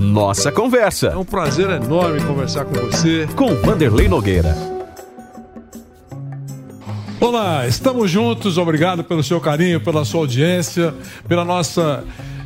Nossa Conversa. É um prazer enorme conversar com você. Com Vanderlei Nogueira. Olá, estamos juntos. Obrigado pelo seu carinho, pela sua audiência, pela nossa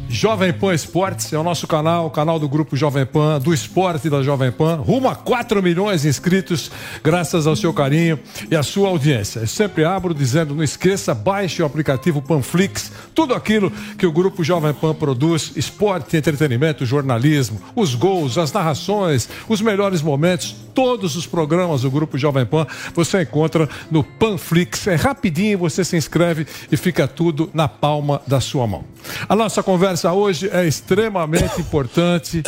Jovem Pan Esportes é o nosso canal, o canal do grupo Jovem Pan, do esporte da Jovem Pan. Rumo a 4 milhões de inscritos, graças ao seu carinho e à sua audiência. Eu sempre abro dizendo: não esqueça, baixe o aplicativo Panflix, tudo aquilo que o grupo Jovem Pan produz: esporte, entretenimento, jornalismo, os gols, as narrações, os melhores momentos, todos os programas do grupo Jovem Pan você encontra no Panflix. É rapidinho, você se inscreve e fica tudo na palma da sua mão. A nossa conversa hoje é extremamente importante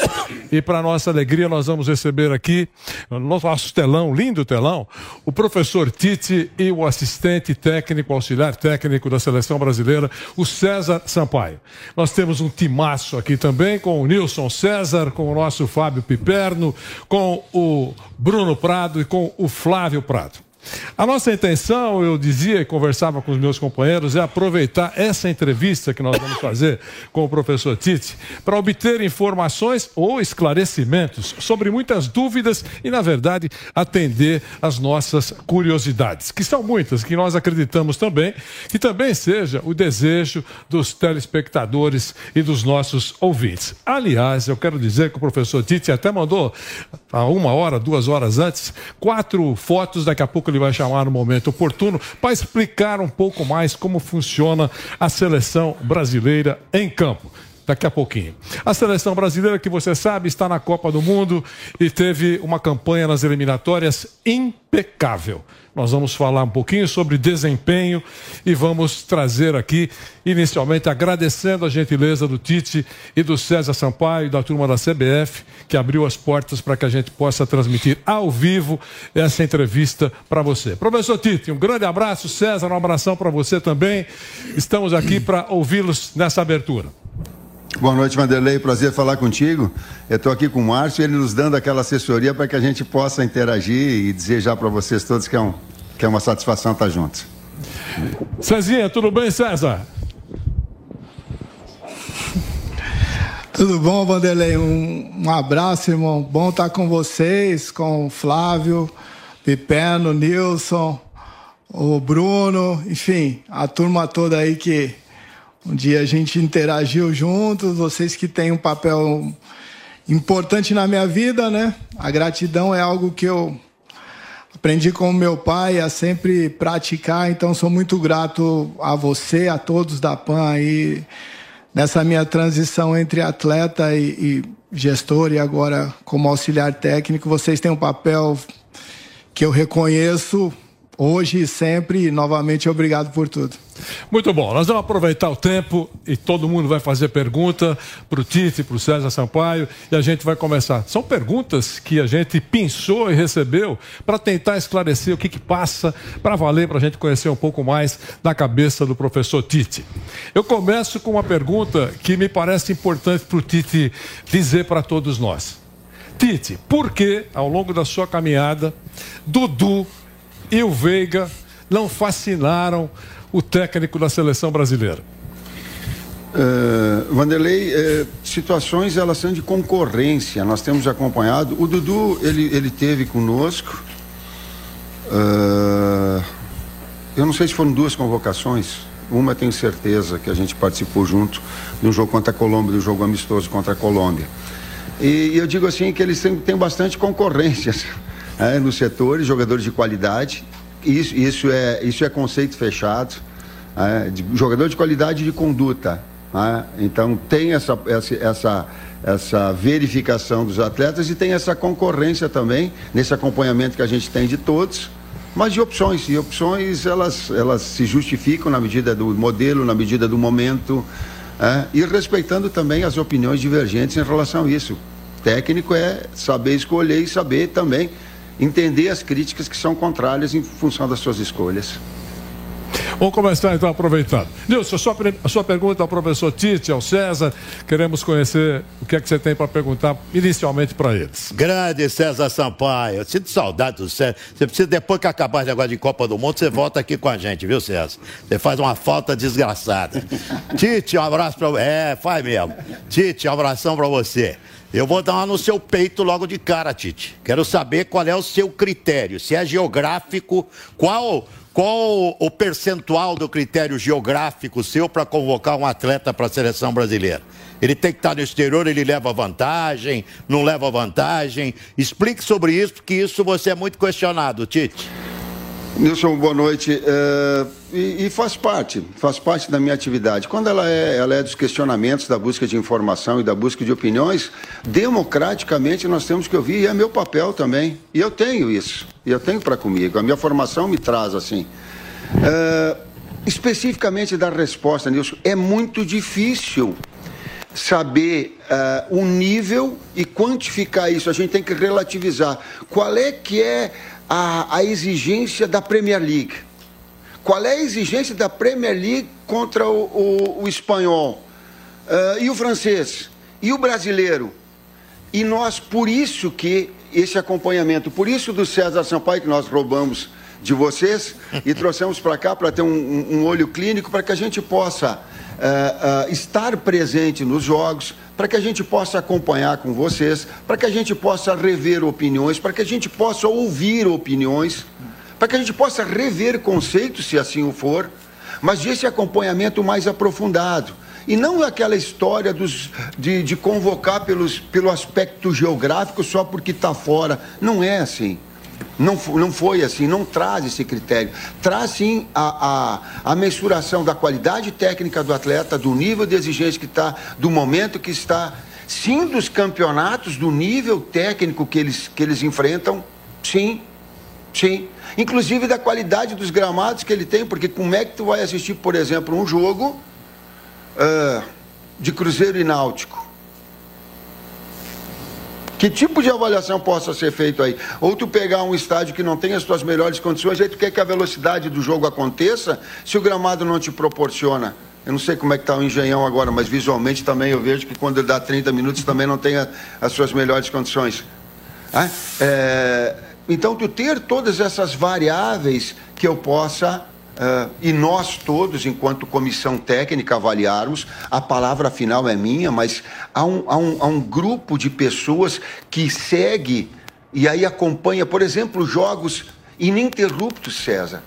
e para nossa alegria nós vamos receber aqui no nosso telão, lindo telão, o professor Tite e o assistente técnico, auxiliar técnico da seleção brasileira, o César Sampaio. Nós temos um timaço aqui também com o Nilson César, com o nosso Fábio Piperno, com o Bruno Prado e com o Flávio Prado. A nossa intenção, eu dizia e conversava com os meus companheiros, é aproveitar essa entrevista que nós vamos fazer com o professor Tite para obter informações ou esclarecimentos sobre muitas dúvidas e, na verdade, atender as nossas curiosidades, que são muitas, que nós acreditamos também que também seja o desejo dos telespectadores e dos nossos ouvintes. Aliás, eu quero dizer que o professor Tite até mandou, há uma hora, duas horas antes, quatro fotos, daqui a pouco ele ele vai chamar no momento oportuno para explicar um pouco mais como funciona a seleção brasileira em campo daqui a pouquinho. A seleção brasileira, que você sabe, está na Copa do Mundo e teve uma campanha nas eliminatórias impecável. Nós vamos falar um pouquinho sobre desempenho e vamos trazer aqui, inicialmente, agradecendo a gentileza do Tite e do César Sampaio, da turma da CBF, que abriu as portas para que a gente possa transmitir ao vivo essa entrevista para você. Professor Tite, um grande abraço. César, um abração para você também. Estamos aqui para ouvi-los nessa abertura. Boa noite, Vanderlei. Prazer falar contigo. Eu estou aqui com o Márcio, ele nos dando aquela assessoria para que a gente possa interagir e desejar para vocês todos que é, um, que é uma satisfação estar juntos. Cezinha, tudo bem, César? Tudo bom, Vanderlei? Um, um, abraço, irmão. Bom estar com vocês, com o Flávio, Pipeno, Nilson, o Bruno, enfim, a turma toda aí que um dia a gente interagiu juntos, vocês que têm um papel importante na minha vida, né? A gratidão é algo que eu aprendi com meu pai a sempre praticar, então sou muito grato a você, a todos da PAN aí, nessa minha transição entre atleta e, e gestor e agora como auxiliar técnico. Vocês têm um papel que eu reconheço hoje e sempre. E novamente, obrigado por tudo. Muito bom, nós vamos aproveitar o tempo e todo mundo vai fazer pergunta para o Tite, para o César Sampaio e a gente vai começar. São perguntas que a gente pensou e recebeu para tentar esclarecer o que, que passa para valer, para a gente conhecer um pouco mais da cabeça do professor Tite. Eu começo com uma pergunta que me parece importante para o Tite dizer para todos nós. Tite, por que ao longo da sua caminhada, Dudu e o Veiga não fascinaram o técnico da seleção brasileira? Uh, Vanderlei, uh, situações elas são de concorrência. Nós temos acompanhado. O Dudu ele, ele teve conosco. Uh, eu não sei se foram duas convocações. Uma tenho certeza que a gente participou junto de um jogo contra a Colômbia, do um jogo amistoso contra a Colômbia. E, e eu digo assim que eles têm, têm bastante concorrência é, nos setores, jogadores de qualidade. Isso, isso, é, isso é conceito fechado. É, de, jogador de qualidade de conduta. É, então tem essa, essa, essa, essa verificação dos atletas e tem essa concorrência também, nesse acompanhamento que a gente tem de todos mas de opções. E opções elas, elas se justificam na medida do modelo, na medida do momento, é, e respeitando também as opiniões divergentes em relação a isso. Técnico é saber escolher e saber também entender as críticas que são contrárias em função das suas escolhas. Vamos começar então aproveitando. Nilson, a sua, a sua pergunta ao professor Tite, ao César, queremos conhecer o que é que você tem para perguntar inicialmente para eles. Grande César Sampaio, eu sinto saudade do César. Você precisa, depois que acabar o negócio de Copa do Mundo, você volta aqui com a gente, viu, César? Você faz uma falta desgraçada. Tite, um abraço para É, faz mesmo. Tite, um abração para você. Eu vou dar uma no seu peito logo de cara, Tite. Quero saber qual é o seu critério. Se é geográfico, qual, qual o percentual do critério geográfico seu para convocar um atleta para a seleção brasileira? Ele tem que estar no exterior, ele leva vantagem, não leva vantagem. Explique sobre isso, porque isso você é muito questionado, Tite. Nilson, boa noite. É, e, e, faz parte, faz parte da minha atividade. Quando ela é, ela é dos questionamentos, da busca de informação e da busca de opiniões, democraticamente nós temos que ouvir, e é meu papel também. E eu tenho isso, e eu tenho para comigo. A minha formação me traz assim. É, especificamente da resposta, Nilson, é muito difícil saber uh, o nível e quantificar isso. A gente tem que relativizar. Qual é que é a, a exigência da Premier League? Qual é a exigência da Premier League contra o, o, o espanhol? Uh, e o francês? E o brasileiro? E nós, por isso que esse acompanhamento, por isso do César Sampaio que nós roubamos de vocês e trouxemos para cá para ter um, um, olho clínico para que a gente possa uh, uh, estar presente nos jogos, para que a gente possa acompanhar com vocês, para que a gente possa rever opiniões, para que a gente possa ouvir opiniões, para que a gente possa rever conceitos, se assim o for, mas esse acompanhamento mais aprofundado. E não aquela história dos, de, de convocar pelos, pelo aspecto geográfico só porque está fora. Não é assim. Não, não foi assim, não traz esse critério. Traz sim a, a, a mensuração da qualidade técnica do atleta, do nível de exigência que está, do momento que está, sim dos campeonatos, do nível técnico que eles, que eles enfrentam, sim, sim. Inclusive da qualidade dos gramados que ele tem, porque como é que tu vai assistir, por exemplo, um jogo uh, de Cruzeiro e Náutico? Que tipo de avaliação possa ser feito aí? Ou tu pegar um estádio que não tem as suas melhores condições, aí tu quer que a velocidade do jogo aconteça, se o gramado não te proporciona. Eu não sei como é que está o engenhão agora, mas visualmente também eu vejo que quando ele dá 30 minutos também não tem a, as suas melhores condições. É, então, tu ter todas essas variáveis que eu possa Uh, e nós todos, enquanto comissão técnica, avaliarmos, a palavra final é minha, mas há um, há um, há um grupo de pessoas que segue e aí acompanha, por exemplo, jogos ininterruptos, César.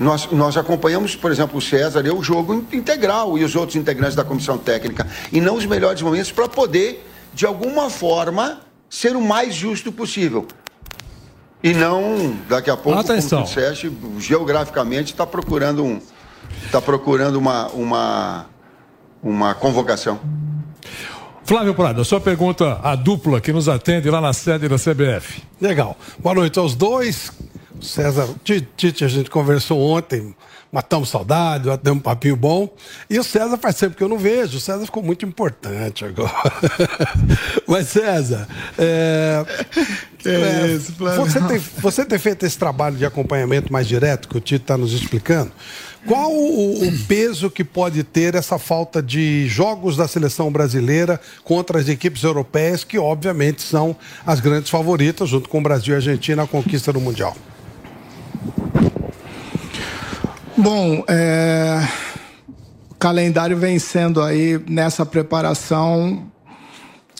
Nós, nós acompanhamos, por exemplo, o César e o jogo integral e os outros integrantes da comissão técnica, e não os melhores momentos para poder, de alguma forma, ser o mais justo possível. E não, daqui a pouco, Atenção. como tu disseste, geograficamente está procurando, um, tá procurando uma, uma, uma convocação. Flávio Prado, a sua pergunta à dupla que nos atende lá na sede da CBF. Legal. Boa noite aos dois. César, Tite, a gente conversou ontem, matamos saudade, deu um papinho bom. E o César faz tempo que eu não vejo. O César ficou muito importante agora. Mas, César, é, é, isso, você, tem, você tem feito esse trabalho de acompanhamento mais direto que o Tito está nos explicando. Qual o, o, peso que pode ter essa falta de jogos da seleção brasileira contra as equipes europeias, que obviamente são as grandes favoritas, junto com o Brasil e a Argentina, na conquista do Mundial? Bom, é... o calendário vem sendo aí nessa preparação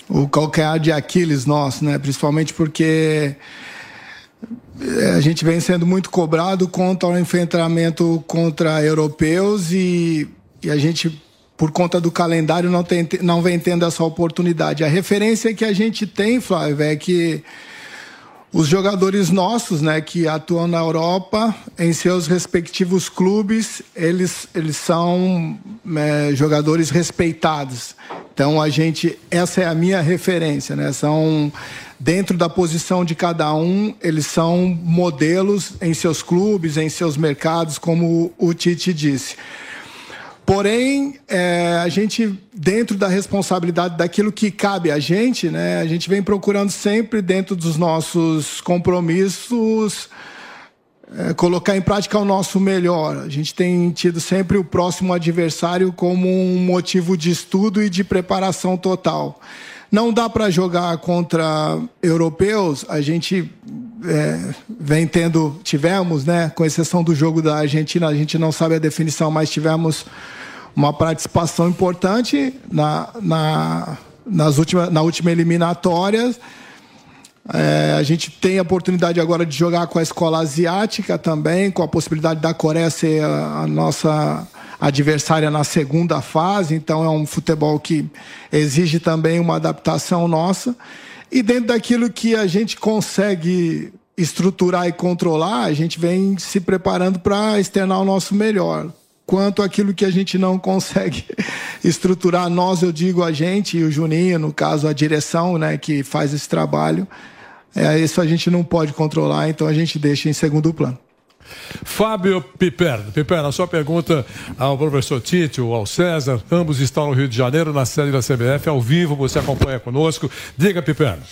o calcanhar de Aquiles nosso, né? Principalmente porque é, a gente vem sendo muito cobrado contra o enfrentamento contra europeus e, e a gente, por conta do calendário, não, tem, não vem tendo essa oportunidade. A referência que a gente tem, Flávio, é que os jogadores nossos, né, que atuam na Europa, em seus respectivos clubes, eles, eles são é, jogadores respeitados. Então a gente, essa é a minha referência, né? São dentro da posição de cada um, eles são modelos em seus clubes, em seus mercados, como o Tite disse. Porém, é, a gente, dentro da responsabilidade daquilo que cabe a gente, né, a gente vem procurando sempre, dentro dos nossos compromissos, é, colocar em prática o nosso melhor. A gente tem tido sempre o próximo adversário como um motivo de estudo e de preparação total. Não dá para jogar contra europeus, a gente é, vem tendo, tivemos, né, com exceção do jogo da Argentina, a gente não sabe a definição, mas tivemos uma participação importante na, na nas última, na última eliminatória. É, a gente tem a oportunidade agora de jogar com a escola asiática também, com a possibilidade da Coreia ser a, a nossa adversária na segunda fase. Então é um futebol que exige também uma adaptação nossa. E dentro daquilo que a gente consegue estruturar e controlar, a gente vem se preparando para externar o nosso melhor. Quanto aquilo que a gente não consegue estruturar, nós, eu digo a gente e o Juninho, no caso a direção, né, que faz esse trabalho, é, isso a gente não pode controlar, então a gente deixa em segundo plano. Fábio Piperno. Piperno, a sua pergunta ao professor Tite ou ao César, ambos estão no Rio de Janeiro, na sede da CBF, ao vivo, você acompanha conosco. Diga, Piperno.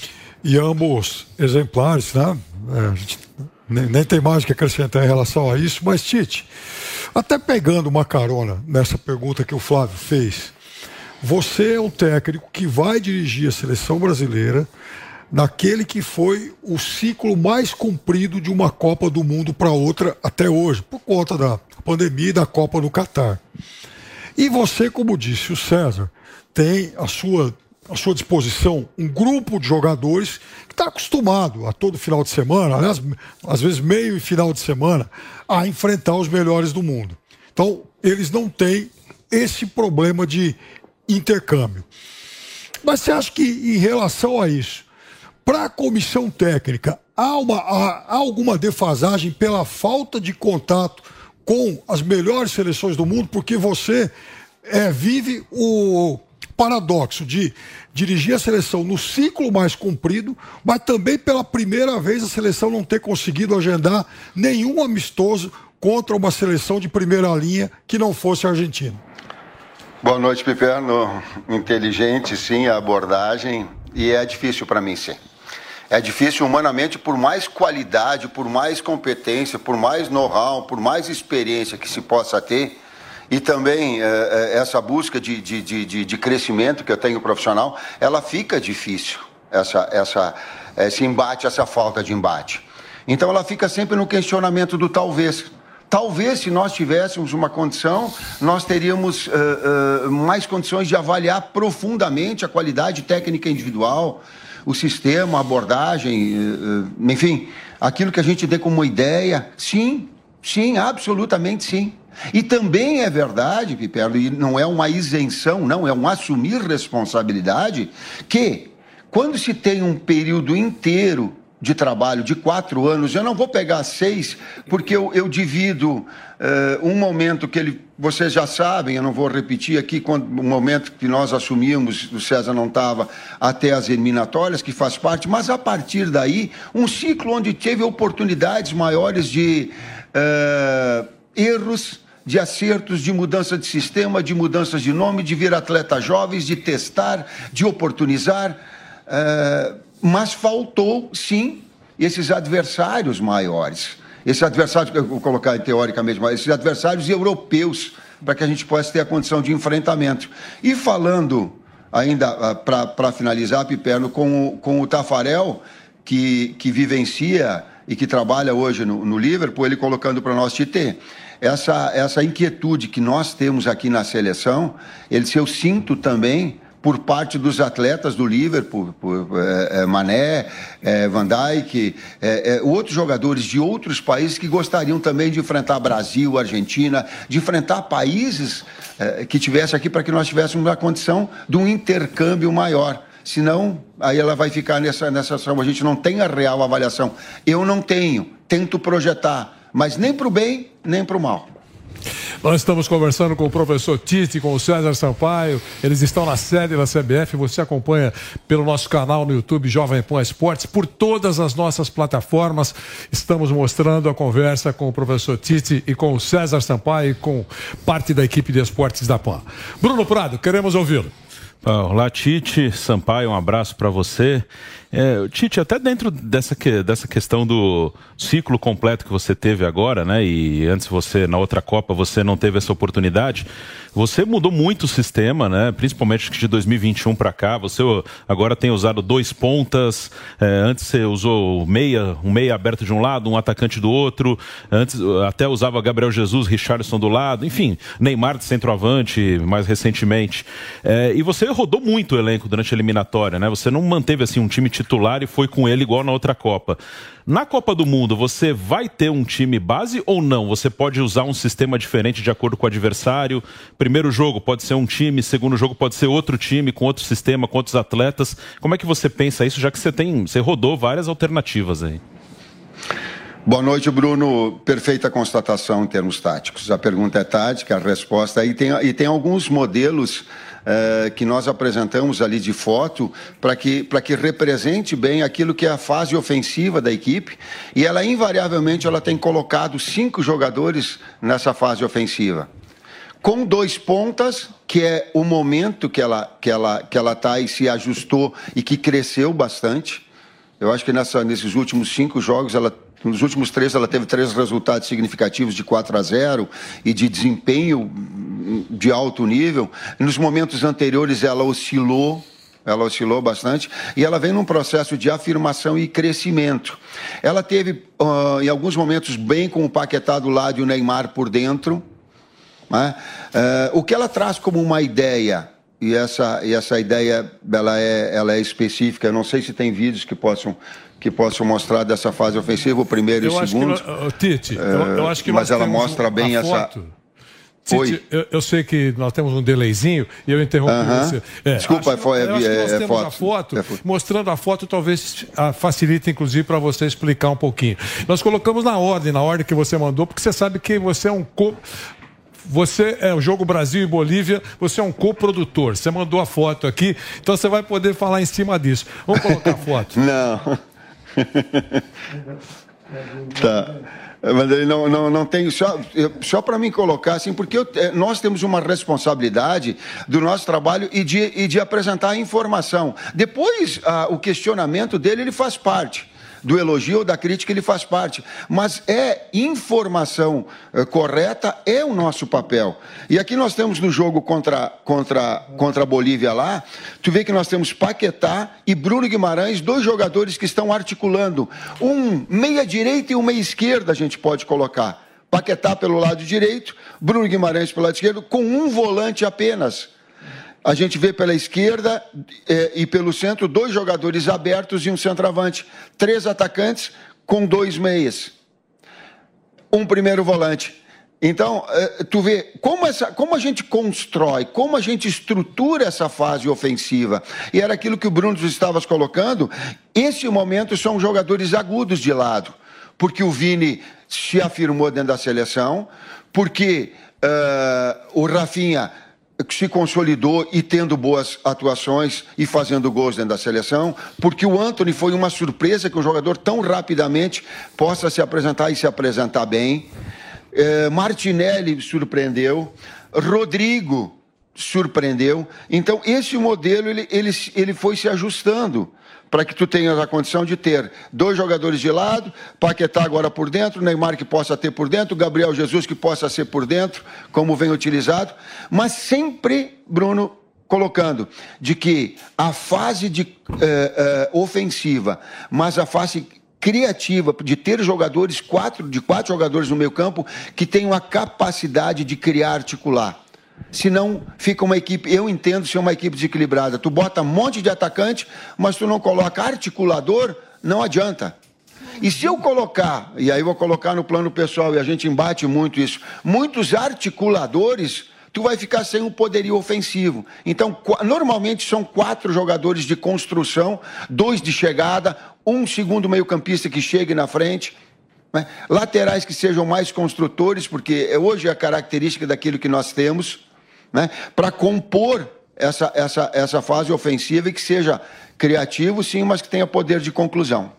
E ambos exemplares, né? É, nem, nem tem mais o que acrescentar em relação a isso, mas Tite, até pegando uma carona nessa pergunta que o Flávio fez, você é um técnico que vai dirigir a seleção brasileira naquele que foi o ciclo mais comprido de uma Copa do Mundo para outra até hoje, por conta da pandemia e da Copa no Catar. E você, como disse o César, tem a sua, à sua disposição um grupo de jogadores que está acostumado a todo final de semana, aliás, às vezes meio e final de semana, a enfrentar os melhores do mundo. Então, eles não têm esse problema de intercâmbio. Mas você acha que, em relação a isso, para a comissão técnica, há, uma, há, alguma defasagem pela falta de contato com as melhores seleções do mundo, porque você é, vive o paradoxo de dirigir a seleção no ciclo mais comprido, mas também pela primeira vez a seleção não ter conseguido agendar nenhum amistoso contra uma seleção de primeira linha que não fosse a Argentina. Boa noite, Piperno. Inteligente, sim, a abordagem. E é difícil para mim, sim. É difícil humanamente, por mais qualidade, por mais competência, por mais know-how, por mais experiência que se possa ter, e também é, essa busca de, de, de, de, crescimento que eu tenho profissional, ela fica difícil, essa, essa, esse embate, essa falta de embate. Então ela fica sempre no questionamento do talvez. Talvez, se nós tivéssemos uma condição, nós teríamos uh, uh, mais condições de avaliar profundamente a qualidade técnica individual, o sistema, a abordagem, uh, enfim, aquilo que a gente dê como ideia. Sim, sim, absolutamente sim. E também é verdade, Piperno, e não é uma isenção, não, é um assumir responsabilidade, que quando se tem um período inteiro de trabalho de quatro anos, eu não vou pegar seis, porque eu, eu divido uh, um momento que ele, vocês já sabem, eu não vou repetir aqui, quando, o momento que nós assumimos, o César não estava, até as eliminatórias, que faz parte, mas a partir daí, um ciclo onde teve oportunidades maiores de uh, erros, de acertos, de mudança de sistema, de mudanças de nome, de vir atletas jovens, de testar, de oportunizar. Uh, mas faltou, sim, esses adversários maiores. Esses adversários, eu vou colocar teoricamente, mas esses adversários europeus, para que a gente possa ter a condição de enfrentamento. E falando, ainda ah, para finalizar, Piperno, com, com o Tafarel, que, que vivencia e que trabalha hoje no, no Liverpool, ele colocando para nós, Tite, essa, essa inquietude que nós temos aqui na seleção, ele, se eu sinto também por parte dos atletas do Liverpool, por, é, Mané, é, Van Dijk, é, outros jogadores de outros países que gostariam também de enfrentar Brasil, Argentina, de enfrentar países que tivesse aqui para que nós tivéssemos a condição de um intercâmbio maior. Senão, aí ela vai ficar nessa, nessa a gente não tem a real avaliação. Eu não tenho, tento projetar, mas nem para o bem, nem para o mal. Nós estamos conversando com o professor Tite, com o César Sampaio. Eles estão na sede da CBF. Você acompanha pelo nosso canal no YouTube Jovem Pan Esportes, por todas as nossas plataformas. Estamos mostrando a conversa com o professor Tite e com o César Sampaio e com parte da equipe de esportes da PAN. Bruno Prado, queremos ouvi-lo. Olá, Tite, Sampaio, um abraço para você. É, Tite, até dentro dessa, que, dessa questão do ciclo completo que você teve agora, né? E antes você, na outra Copa, você não teve essa oportunidade. Você mudou muito o sistema, né? Principalmente de 2021 para cá. Você agora tem usado dois pontas. É, antes você usou meia, um meia aberto de um lado, um atacante do outro. Antes até usava Gabriel Jesus, Richardson do lado. Enfim, Neymar de centroavante mais recentemente. É, e você rodou muito o elenco durante a eliminatória, né? Você não manteve assim um time titular e foi com ele igual na outra Copa. Na Copa do Mundo, você vai ter um time base ou não? Você pode usar um sistema diferente de acordo com o adversário? Primeiro jogo pode ser um time, segundo jogo pode ser outro time, com outro sistema, com outros atletas. Como é que você pensa isso, já que você tem. Você rodou várias alternativas aí? Boa noite, Bruno. Perfeita constatação em termos táticos. A pergunta é tática, a resposta aí tem, e tem alguns modelos eh, que nós apresentamos ali de foto para que, que represente bem aquilo que é a fase ofensiva da equipe. E ela, invariavelmente, ela tem colocado cinco jogadores nessa fase ofensiva. Com dois pontas, que é o momento que ela que ela que ela está e se ajustou e que cresceu bastante. Eu acho que nessa, nesses últimos cinco jogos ela nos últimos três, ela teve três resultados significativos de 4 a 0 e de desempenho de alto nível. Nos momentos anteriores, ela oscilou ela oscilou bastante e ela vem num processo de afirmação e crescimento. Ela teve, uh, em alguns momentos, bem com o Paquetá do lado e o Neymar por dentro. Né? Uh, o que ela traz como uma ideia, e essa, e essa ideia ela é, ela é específica, eu não sei se tem vídeos que possam que possam mostrar dessa fase ofensiva, o primeiro eu e o segundo. Que, Tite, eu, eu, acho que mas ela mostra bem essa. Tite, eu, eu, sei que nós temos um delayzinho e eu interrompi uh -huh. você. É, Desculpa, acho, foi, é, nós é, temos foto. a foto. É mostrando a foto, talvez a, facilite, inclusive, para você explicar um pouquinho. Nós colocamos na ordem, na ordem que você mandou, porque você sabe que você é um co você é o jogo Brasil e Bolívia, você é um coprodutor. Você mandou a foto aqui, então você vai poder falar em cima disso. Vamos colocar a foto. Não. tá. Mas ele não, não, não tem. Só, só para mim colocar, assim, porque eu, é, nós temos uma responsabilidade do nosso trabalho e de, e de apresentar a informação. Depois, ah, o questionamento dele, ele faz parte do elogio ou da crítica, ele faz parte. Mas é informação é, correta, é o nosso papel. E aqui nós temos no jogo contra, contra, contra a Bolívia lá, tu vê que nós temos Paquetá e Bruno Guimarães, dois jogadores que estão articulando. Um meia-direita e um meia-esquerda, a gente pode colocar. Paquetá pelo lado direito, Bruno Guimarães pelo lado esquerdo, com um volante apenas a gente vê pela esquerda eh, e pelo centro dois jogadores abertos e um centroavante. Três atacantes com dois meias. Um primeiro volante. Então, eh, tu vê como, essa, como a gente constrói, como a gente estrutura essa fase ofensiva. E era aquilo que o Bruno estava colocando. Esse momento são jogadores agudos de lado. Porque o Vini se afirmou dentro da seleção, porque uh, o Rafinha se consolidou e tendo boas atuações e fazendo gols dentro da seleção, porque o Anthony foi uma surpresa que um jogador tão rapidamente possa se apresentar e se apresentar bem. É, Martinelli surpreendeu, Rodrigo surpreendeu. Então, esse modelo ele, ele, ele foi se ajustando para que tu tenhas a condição de ter dois jogadores de lado, Paquetá agora por dentro, Neymar que possa ter por dentro, Gabriel Jesus que possa ser por dentro, como vem utilizado, mas sempre, Bruno, colocando de que a fase de, eh, eh, ofensiva, mas a fase criativa de ter jogadores, quatro, de quatro jogadores no meio campo, que tenham a capacidade de criar, articular. Senão fica uma equipe, eu entendo ser uma equipe desequilibrada. Tu bota um monte de atacante, mas tu não coloca articulador, não adianta. E se eu colocar, e aí vou colocar no plano pessoal, e a gente embate muito isso, muitos articuladores, tu vai ficar sem um poderio ofensivo. Então, normalmente são quatro jogadores de construção, dois de chegada, um segundo meio-campista que chegue na frente. Né? Laterais que sejam mais construtores, porque hoje é a característica daquilo que nós temos, né? para compor essa, essa, essa fase ofensiva e que seja criativo, sim, mas que tenha poder de conclusão.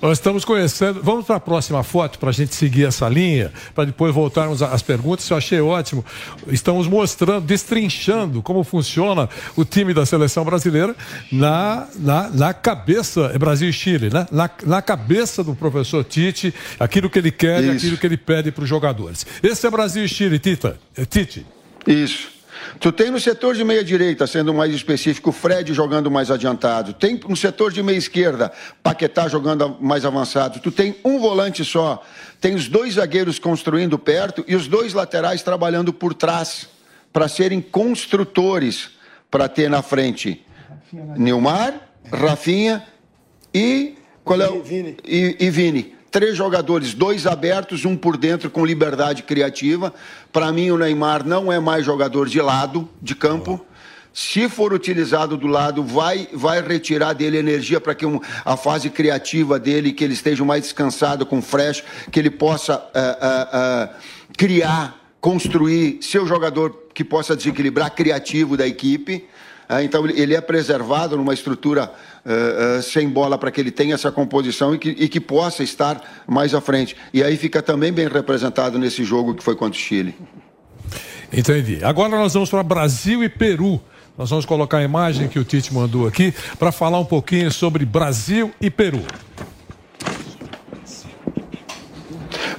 Nós estamos conhecendo. Vamos para a próxima foto para a gente seguir essa linha, para depois voltarmos às perguntas. Eu achei ótimo. Estamos mostrando, destrinchando como funciona o time da seleção brasileira na, na, na cabeça, é Brasil e Chile, né? Na, na cabeça do professor Tite, aquilo que ele quer e aquilo que ele pede para os jogadores. Esse é Brasil e Chile, Tita. É Tite. Isso. Tu tem no setor de meia direita, sendo mais específico, Fred jogando mais adiantado. Tem no setor de meia esquerda, Paquetá jogando mais avançado. Tu tem um volante só. Tem os dois zagueiros construindo perto e os dois laterais trabalhando por trás para serem construtores para ter na frente Nilmar, Rafinha e qual é o... Vini. E, e Vini. Três jogadores, dois abertos, um por dentro com liberdade criativa. Para mim, o Neymar não é mais jogador de lado, de campo. Se for utilizado do lado, vai, vai retirar dele energia para que um, a fase criativa dele, que ele esteja mais descansado, com fresh, que ele possa ah, ah, ah, criar, construir seu jogador que possa desequilibrar criativo da equipe. Ah, então ele é preservado numa estrutura ah, sem bola para que ele tenha essa composição e que, e que possa estar mais à frente. E aí fica também bem representado nesse jogo que foi contra o Chile. Entendi. Agora nós vamos para Brasil e Peru. Nós vamos colocar a imagem que o Tite mandou aqui para falar um pouquinho sobre Brasil e Peru.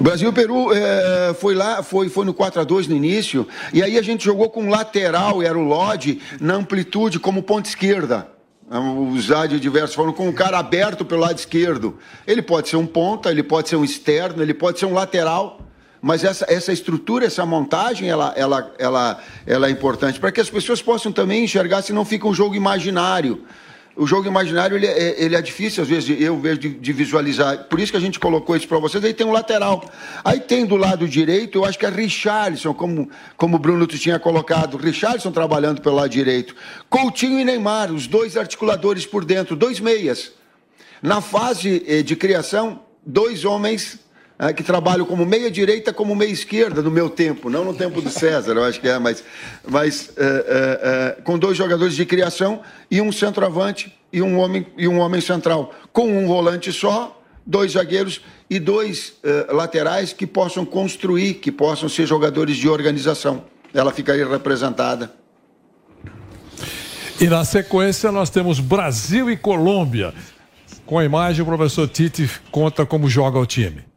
Brasil e Peru eh, foi lá, foi, foi no 4 a 2 no início, e aí a gente jogou com lateral, era o Lodge, na amplitude como ponta esquerda. Os adversos foram com um cara aberto pelo lado esquerdo. Ele pode ser um ponta, ele pode ser um externo, ele pode ser um lateral. Mas essa, essa estrutura, essa montagem, ela, ela, ela, ela é importante para que as pessoas possam também enxergar se não fica um jogo imaginário. O jogo imaginário ele é, ele é difícil, às vezes, eu vejo de, de visualizar. Por isso que a gente colocou isso para vocês. Aí tem um lateral. Aí tem do lado direito, eu acho que é Richarlison, como, como o Bruno tinha colocado. Richarlison trabalhando pelo lado direito. Coutinho e Neymar, os dois articuladores por dentro, dois meias. Na fase eh, de criação, dois homens eh, que trabalham como meia direita, como meia esquerda no meu tempo, não no tempo do César, eu acho que é, mas, mas eh, eh, com dois jogadores de criação e um centroavante e um homem e um homem central, com um volante só, dois zagueiros e dois laterais que possam construir, que possam ser jogadores de organização. Ela ficaria representada. E na sequência nós temos Brasil e Colômbia. Com a imagem, o professor Tite conta como joga o time.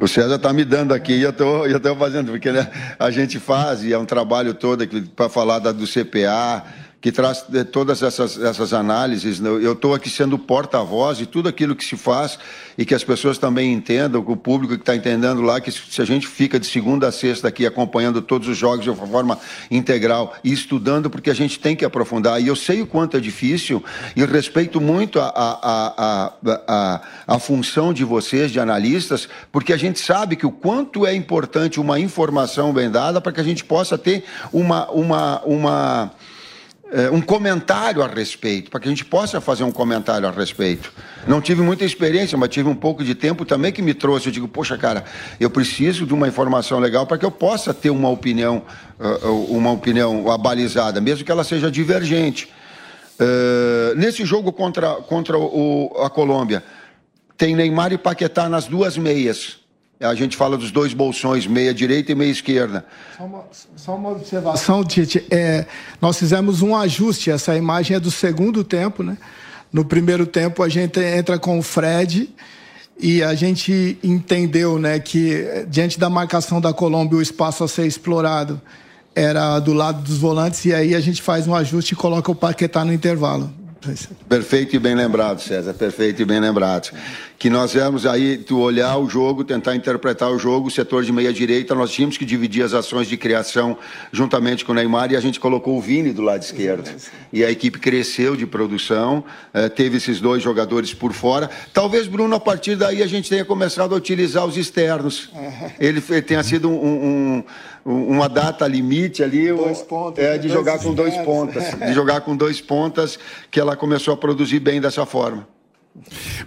O César está me dando aqui e eu estou fazendo, porque né, a gente faz, e é um trabalho todo para falar da, do CPA, que traz eh, todas essas, essas análises. né? Eu estou aqui sendo porta-voz de tudo aquilo que se faz e que as pessoas também entendam, que o público que está entendendo lá, que se a gente fica de segunda a sexta aqui acompanhando todos os jogos de uma forma integral e estudando, porque a gente tem que aprofundar. E eu sei o quanto é difícil e respeito muito a, a, a, a, a, função de vocês, de analistas, porque a gente sabe que o quanto é importante uma informação bem dada para que a gente possa ter uma, uma, uma, um comentário a respeito, para que a gente possa fazer um comentário a respeito. Não tive muita experiência, mas tive um pouco de tempo também que me trouxe. Eu digo, poxa, cara, eu preciso de uma informação legal para que eu possa ter uma opinião, ah, uma opinião abalizada, mesmo que ela seja divergente. Eh, nesse jogo contra, contra o, a Colômbia, tem Neymar e Paquetá nas duas meias. A gente fala dos dois bolsões, meia direita e meia esquerda. Só uma, só uma observação, Tite. É, nós fizemos um ajuste. Essa imagem é do segundo tempo, né? No primeiro tempo, a gente entra com o Fred e a gente entendeu né, que, eh, diante da marcação da Colômbia, o espaço a ser explorado era do lado dos volantes e aí a gente faz um ajuste e coloca o Paquetá no intervalo. Perfeito e bem lembrado, César, perfeito e bem lembrado. Que nós viemos aí, tu olhar o jogo, tentar interpretar o jogo, o setor de meia direita, nós tínhamos que dividir as ações de criação juntamente com o Neymar e a gente colocou o Vini do lado esquerdo. E a equipe cresceu de produção, eh, teve esses dois jogadores por fora. Talvez, Bruno, a partir daí a gente tenha começado a utilizar os externos. Ele fe- tenha sido um- um- uma data limite ali, Dois pontas, é, né? de Dois jogar com dois pontas, de jogar com dois pontas, que ela começou a produzir bem dessa forma.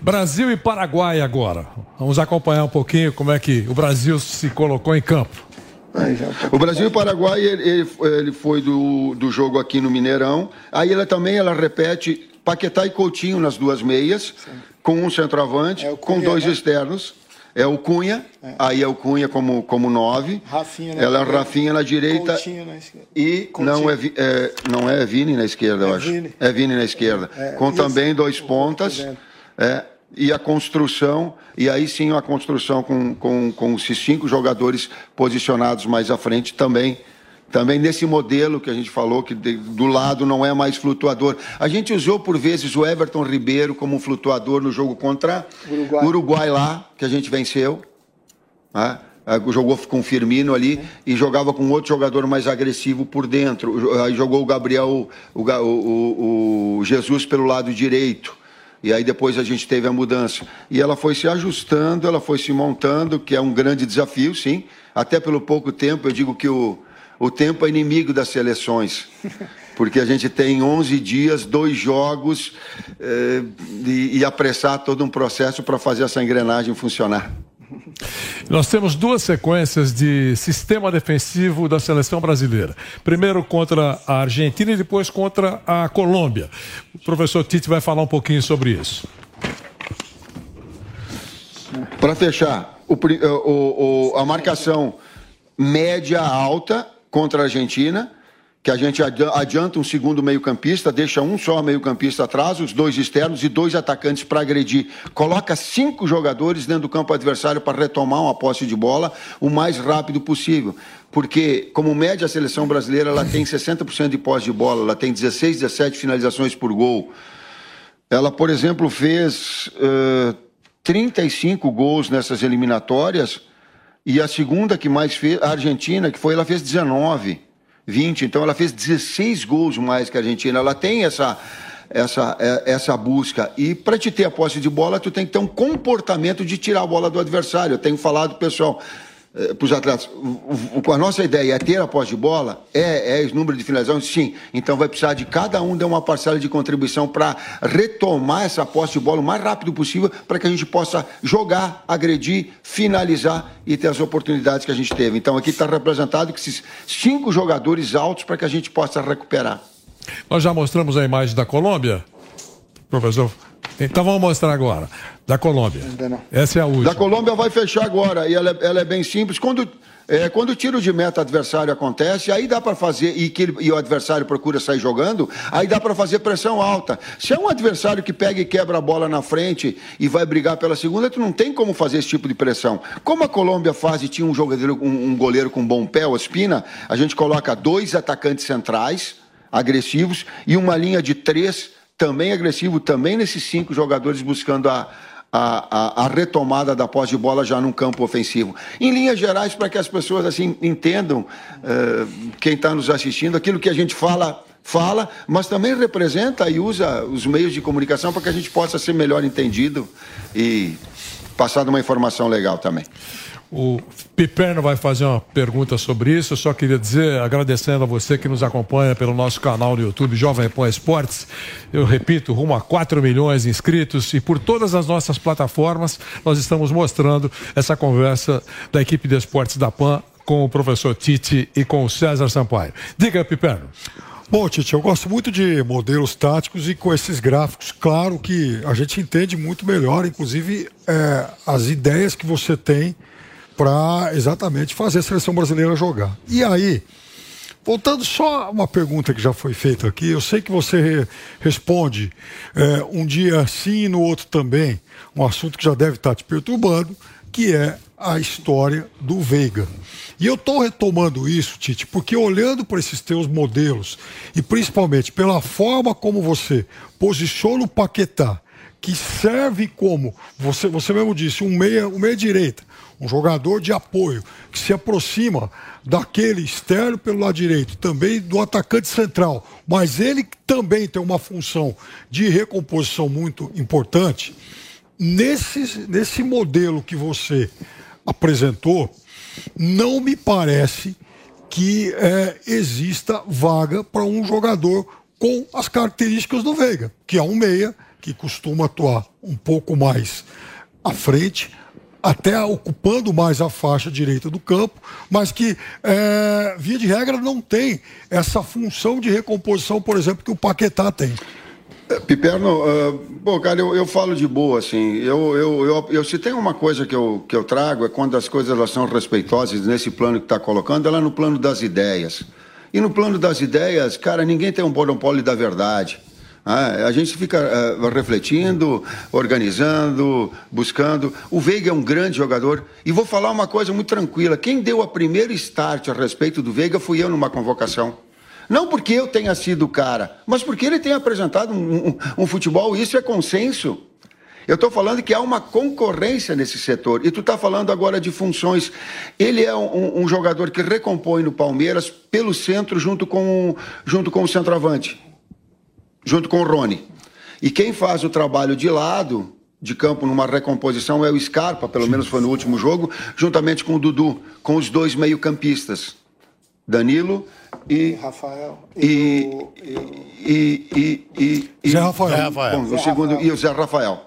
Brasil e Paraguai agora. Vamos acompanhar um pouquinho como é que o Brasil se colocou em campo. O Brasil e o Paraguai, ele, ele- foi do, do jogo aqui no Mineirão. Aí ela também ela repete Paquetá e Coutinho nas duas meias, com um centroavante, É com dois né? externos. É o Cunha, aí é o Cunha como, como nove. Rafinha na ela é direita, Rafinha na direita. Coutinho na esquerda. E Coutinho. não é, é, não é Vini na esquerda, eu É acho. Vini. É Vini na esquerda. É, com também dois pontas. É, e a construção, e aí sim a construção com, com, com esses cinco jogadores posicionados mais à frente também. Também nesse modelo que a gente falou, que do lado não é mais flutuador. A gente usou por vezes o Everton Ribeiro como um flutuador no jogo contra Uruguai. Uruguai lá, que a gente venceu. né? Uh, jogou com o Firmino ali e jogava com outro jogador mais agressivo por dentro. Aí jogou o Gabriel, o, o, o, Jesus pelo lado direito. E aí depois a gente teve a mudança. E ela foi se ajustando, ela foi se montando, que é um grande desafio, sim. Até pelo pouco tempo, eu digo que o, o tempo é inimigo das seleções. Porque a gente tem 11 dias, dois jogos, eh, e, e apressar todo um processo para fazer essa engrenagem funcionar. Nós temos duas sequências de sistema defensivo da seleção brasileira. Primeiro contra a Argentina e depois contra a Colômbia. O professor Tite vai falar um pouquinho sobre isso. Para fechar, o, o, o, a marcação média alta contra a Argentina que a gente adianta um segundo meio-campista, deixa um só meio-campista atrás, os dois externos e dois atacantes para agredir. Coloca cinco jogadores dentro do campo adversário para retomar uma posse de bola o mais rápido possível. Porque, como média, a seleção brasileira ela tem 60% de posse de bola, ela tem 16, 17 finalizações por gol. Ela, por exemplo, fez uh, 35 gols nessas eliminatórias e a segunda que mais fez, a Argentina, que foi, ela fez 19. 20, então ela fez 16 gols mais que a Argentina. Ela tem essa essa, é, essa busca. E para te ter a posse de bola, tu tem que ter um comportamento de tirar a bola do adversário. Eu tenho falado, pessoal, para os atletas, com a nossa ideia é ter a posse de bola, é, é esse número de finalização, sim. Então vai precisar de cada um dar uma parcela de contribuição para retomar essa posse de bola o mais rápido possível para que a gente possa jogar, agredir, finalizar e ter as oportunidades que a gente teve. Então aqui está representado que esses cinco jogadores altos para que a gente possa recuperar. Nós já mostramos a imagem da Colômbia, professor. Então vamos mostrar agora. Da Colômbia. Essa é a última. Da Colômbia vai fechar agora. E ela, é, ela é bem simples. Quando, é, quando o tiro de meta adversário acontece, aí dá para fazer, e, que e o adversário procura sair jogando, aí dá para fazer pressão alta. Se é um adversário que pega e quebra a bola na frente e vai brigar pela segunda, tu não tem como fazer esse tipo de pressão. Como a Colômbia faz e tinha um jogador, um, um goleiro com bom pé, o Espina, a gente coloca dois atacantes centrais agressivos e uma linha de três também agressivo, também nesses cinco jogadores buscando a, a, a, a, retomada da posse de bola já num campo ofensivo. Em linhas gerais, para que as pessoas assim entendam, uh, quem está nos assistindo, aquilo que a gente fala, fala, mas também representa e usa os meios de comunicação para que a gente possa ser melhor entendido e passar uma informação legal também. O Piperno vai fazer uma pergunta sobre isso. Eu só queria dizer, agradecendo a você que nos acompanha pelo nosso canal no YouTube Jovem Pan Esportes. Eu repito, rumo a 4 milhões de inscritos e por todas as nossas plataformas nós estamos mostrando essa conversa da equipe de esportes da Pan com o professor Tite e com o César Sampaio. Diga, Piperno. Bom, Tite, eu gosto muito de modelos táticos e com esses gráficos, claro que a gente entende muito melhor, inclusive é, as ideias que você tem para exatamente fazer a seleção brasileira jogar. E aí, voltando só a uma pergunta que já foi feita aqui, eu sei que você responde é, um dia sim e no outro também, um assunto que já deve estar te perturbando, que é a história do Veiga. E eu estou retomando isso, Tite, porque olhando para esses teus modelos e principalmente pela forma como você posiciona o Paquetá, que serve como, você, você mesmo disse, um meia, um meia direita, um jogador de apoio que se aproxima daquele externo pelo lado direito, também do atacante central, mas ele também tem uma função de recomposição muito importante. Nesse, nesse modelo que você apresentou, não me parece que é, exista vaga para um jogador com as características do Veiga, que é um meia que costuma atuar um pouco mais à frente, até ocupando mais a faixa direita do campo, mas que, é, via de regra, não tem essa função de recomposição, por exemplo, que o Paquetá tem. É, Piperno, uh, bom, cara, eu, eu falo de boa, assim. Eu, eu, eu, eu, se tem uma coisa que eu, que eu trago é quando as coisas elas são respeitosas nesse plano que está colocando, ela é no plano das ideias. E no plano das ideias, cara, ninguém tem um monopólio da verdade. Ah, a gente fica uh, refletindo, organizando, buscando. O Veiga é um grande jogador. E vou falar uma coisa muito tranquila: quem deu a primeira start a respeito do Veiga fui eu numa convocação. Não porque eu tenha sido o cara, mas porque ele tem apresentado um, um, um futebol, isso é consenso. Eu estou falando que há uma concorrência nesse setor. E tu está falando agora de funções. Ele é um, um, jogador que recompõe no Palmeiras pelo centro junto com, junto com o centroavante, junto com o Rony. E quem faz o trabalho de lado, de campo, numa recomposição, é o Scarpa, pelo menos foi no último jogo, juntamente com o Dudu, com os dois meio-campistas. Danilo e. Rafael. E. E. E. e, e Zé Rafael. Zé Rafael. Bom, o segundo. E o Zé Rafael.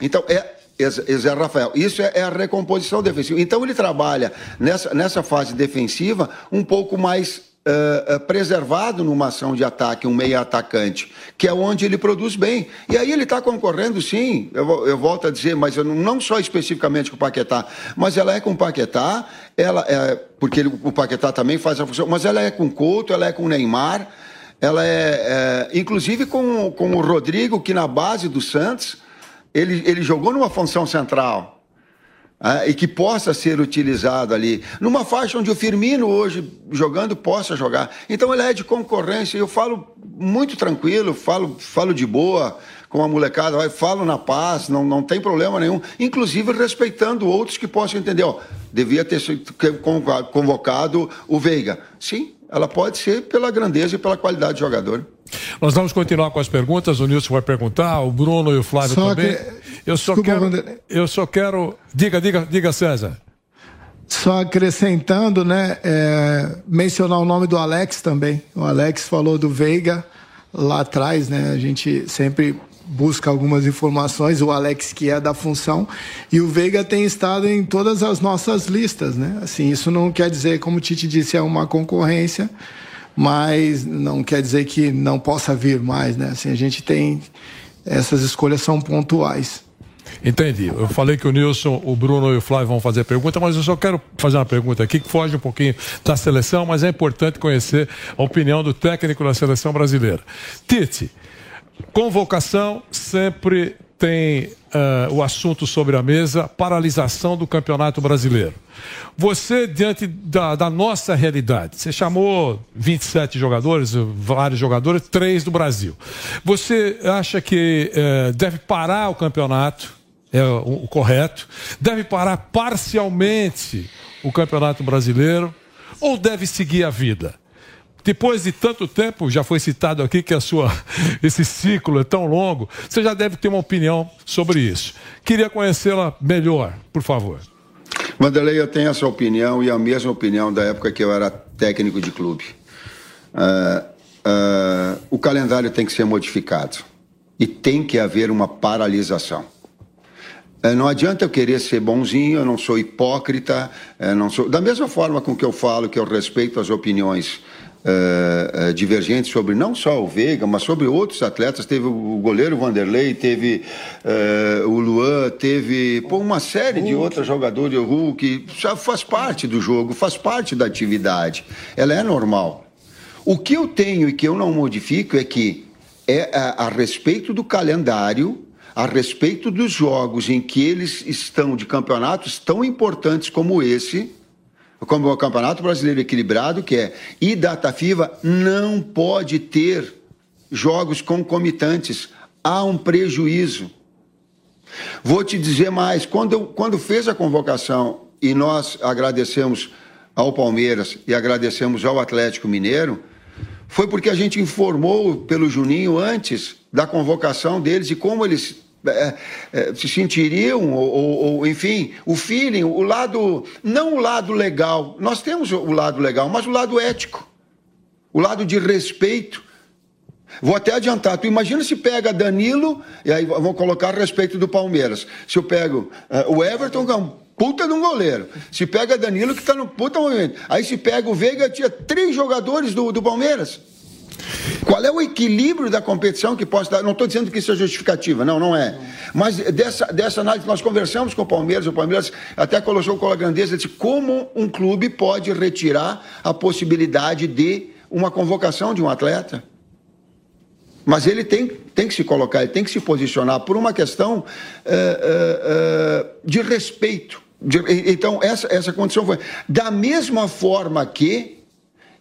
Então, é, é Zé Rafael. Isso é, é, a recomposição defensiva. Então, ele trabalha nessa, nessa fase defensiva um pouco mais uh, preservado numa ação de ataque, um meio atacante, que é onde ele produz bem. E aí ele está concorrendo, sim, eu, eu, volto a dizer, mas não, não só especificamente com o Paquetá, mas ela é com o Paquetá, ela é, porque ele, o Paquetá também faz a função, mas ela é com o Couto, ela é com o Neymar, ela é, é inclusive com, com o Rodrigo, que na base do Santos ele, ele jogou numa função central. Ah, e que possa ser utilizado ali, numa faixa onde o Firmino hoje jogando possa jogar. Então ele é de concorrência. Eu falo muito tranquilo, falo, falo de boa com a molecada, falo na paz, não, não tem problema nenhum, inclusive respeitando outros que possam entender. Ó, devia ter sido convocado o Veiga. Sim, ela pode ser pela grandeza e pela qualidade de jogador. Nós vamos continuar com as perguntas. O Nilson vai perguntar, o Bruno e o Flávio só também. Que... Eu só Desculpa, quero. Eu só quero. Diga, diga, diga, César. Só acrescentando, né? É, mencionar o nome do Alex também. O Alex falou do Veiga lá atrás, né? A gente sempre busca algumas informações, o Alex que é da função, e o Veiga tem estado em todas as nossas listas, né? Assim, isso não quer dizer, como o Tite disse, é uma concorrência, mas não quer dizer que não possa vir mais, né? Assim, a gente tem essas escolhas são pontuais. Entendi. Eu falei que o Nilson, o Bruno e o Flávio vão fazer pergunta, mas eu só quero fazer uma pergunta aqui que foge um pouquinho da seleção, mas é importante conhecer a opinião do técnico da seleção brasileira. Tite, convocação sempre tem uh, o assunto sobre a mesa, paralisação do Campeonato Brasileiro. Você, diante da, da, nossa realidade, você chamou 27 jogadores, vários jogadores, três do Brasil. Você acha que uh, deve parar o campeonato, é o, o correto? Deve parar parcialmente o Campeonato Brasileiro? Ou deve seguir a vida? Depois de tanto tempo, já foi citado aqui que a sua, esse ciclo é tão longo, você já deve ter uma opinião sobre isso. Queria conhecê-la melhor, por favor. Vanderlei, eu tenho essa opinião e a mesma opinião da época que eu era técnico de clube. Uh, uh, o calendário tem que ser modificado e tem que haver uma paralisação. Uh, não adianta eu querer ser bonzinho, eu não sou hipócrita, não sou. Da mesma forma com que eu falo que eu respeito as opiniões uh, uh, divergentes sobre não só o Veiga, mas sobre outros atletas. Teve o goleiro Vanderlei, teve uh, o Luan, teve pô, uma série de outros jogadores, o Hulk. Já faz parte do jogo, faz parte da atividade. Ela é normal. O que eu tenho e que eu não modifico é que é a, a respeito do calendário a respeito dos jogos em que eles estão de campeonatos tão importantes como esse, como o Campeonato Brasileiro Equilibrado, que é, e data FIFA não pode ter jogos concomitantes. Há um prejuízo. Vou te dizer mais, quando, quando fez a convocação e nós agradecemos ao Palmeiras e agradecemos ao Atlético Mineiro, foi porque a gente informou pelo Juninho antes da convocação deles e como eles se sentiriam, ou, ou, enfim, o feeling, o lado, não o lado legal, nós temos o lado legal, mas o lado ético, o lado de respeito. Vou até adiantar, tu imagina se pega Danilo, e aí vão colocar a respeito do Palmeiras. Se eu pego o Everton, que é um puta de um goleiro. Se pega Danilo, que está no puta movimento. Aí se pega o Veiga, tinha três jogadores do, do Palmeiras. Qual é o equilíbrio da competição que possa dar? Não estou dizendo que isso é justificativa, não, não é. Mas dessa, dessa análise, nós conversamos com o Palmeiras, o Palmeiras até colocou com a grandeza de como um clube pode retirar a possibilidade de uma convocação de um atleta. Mas ele tem, tem que se colocar, ele tem que se posicionar por uma questão uh, uh, uh, de respeito. De, então, essa, essa condição foi. Da mesma forma que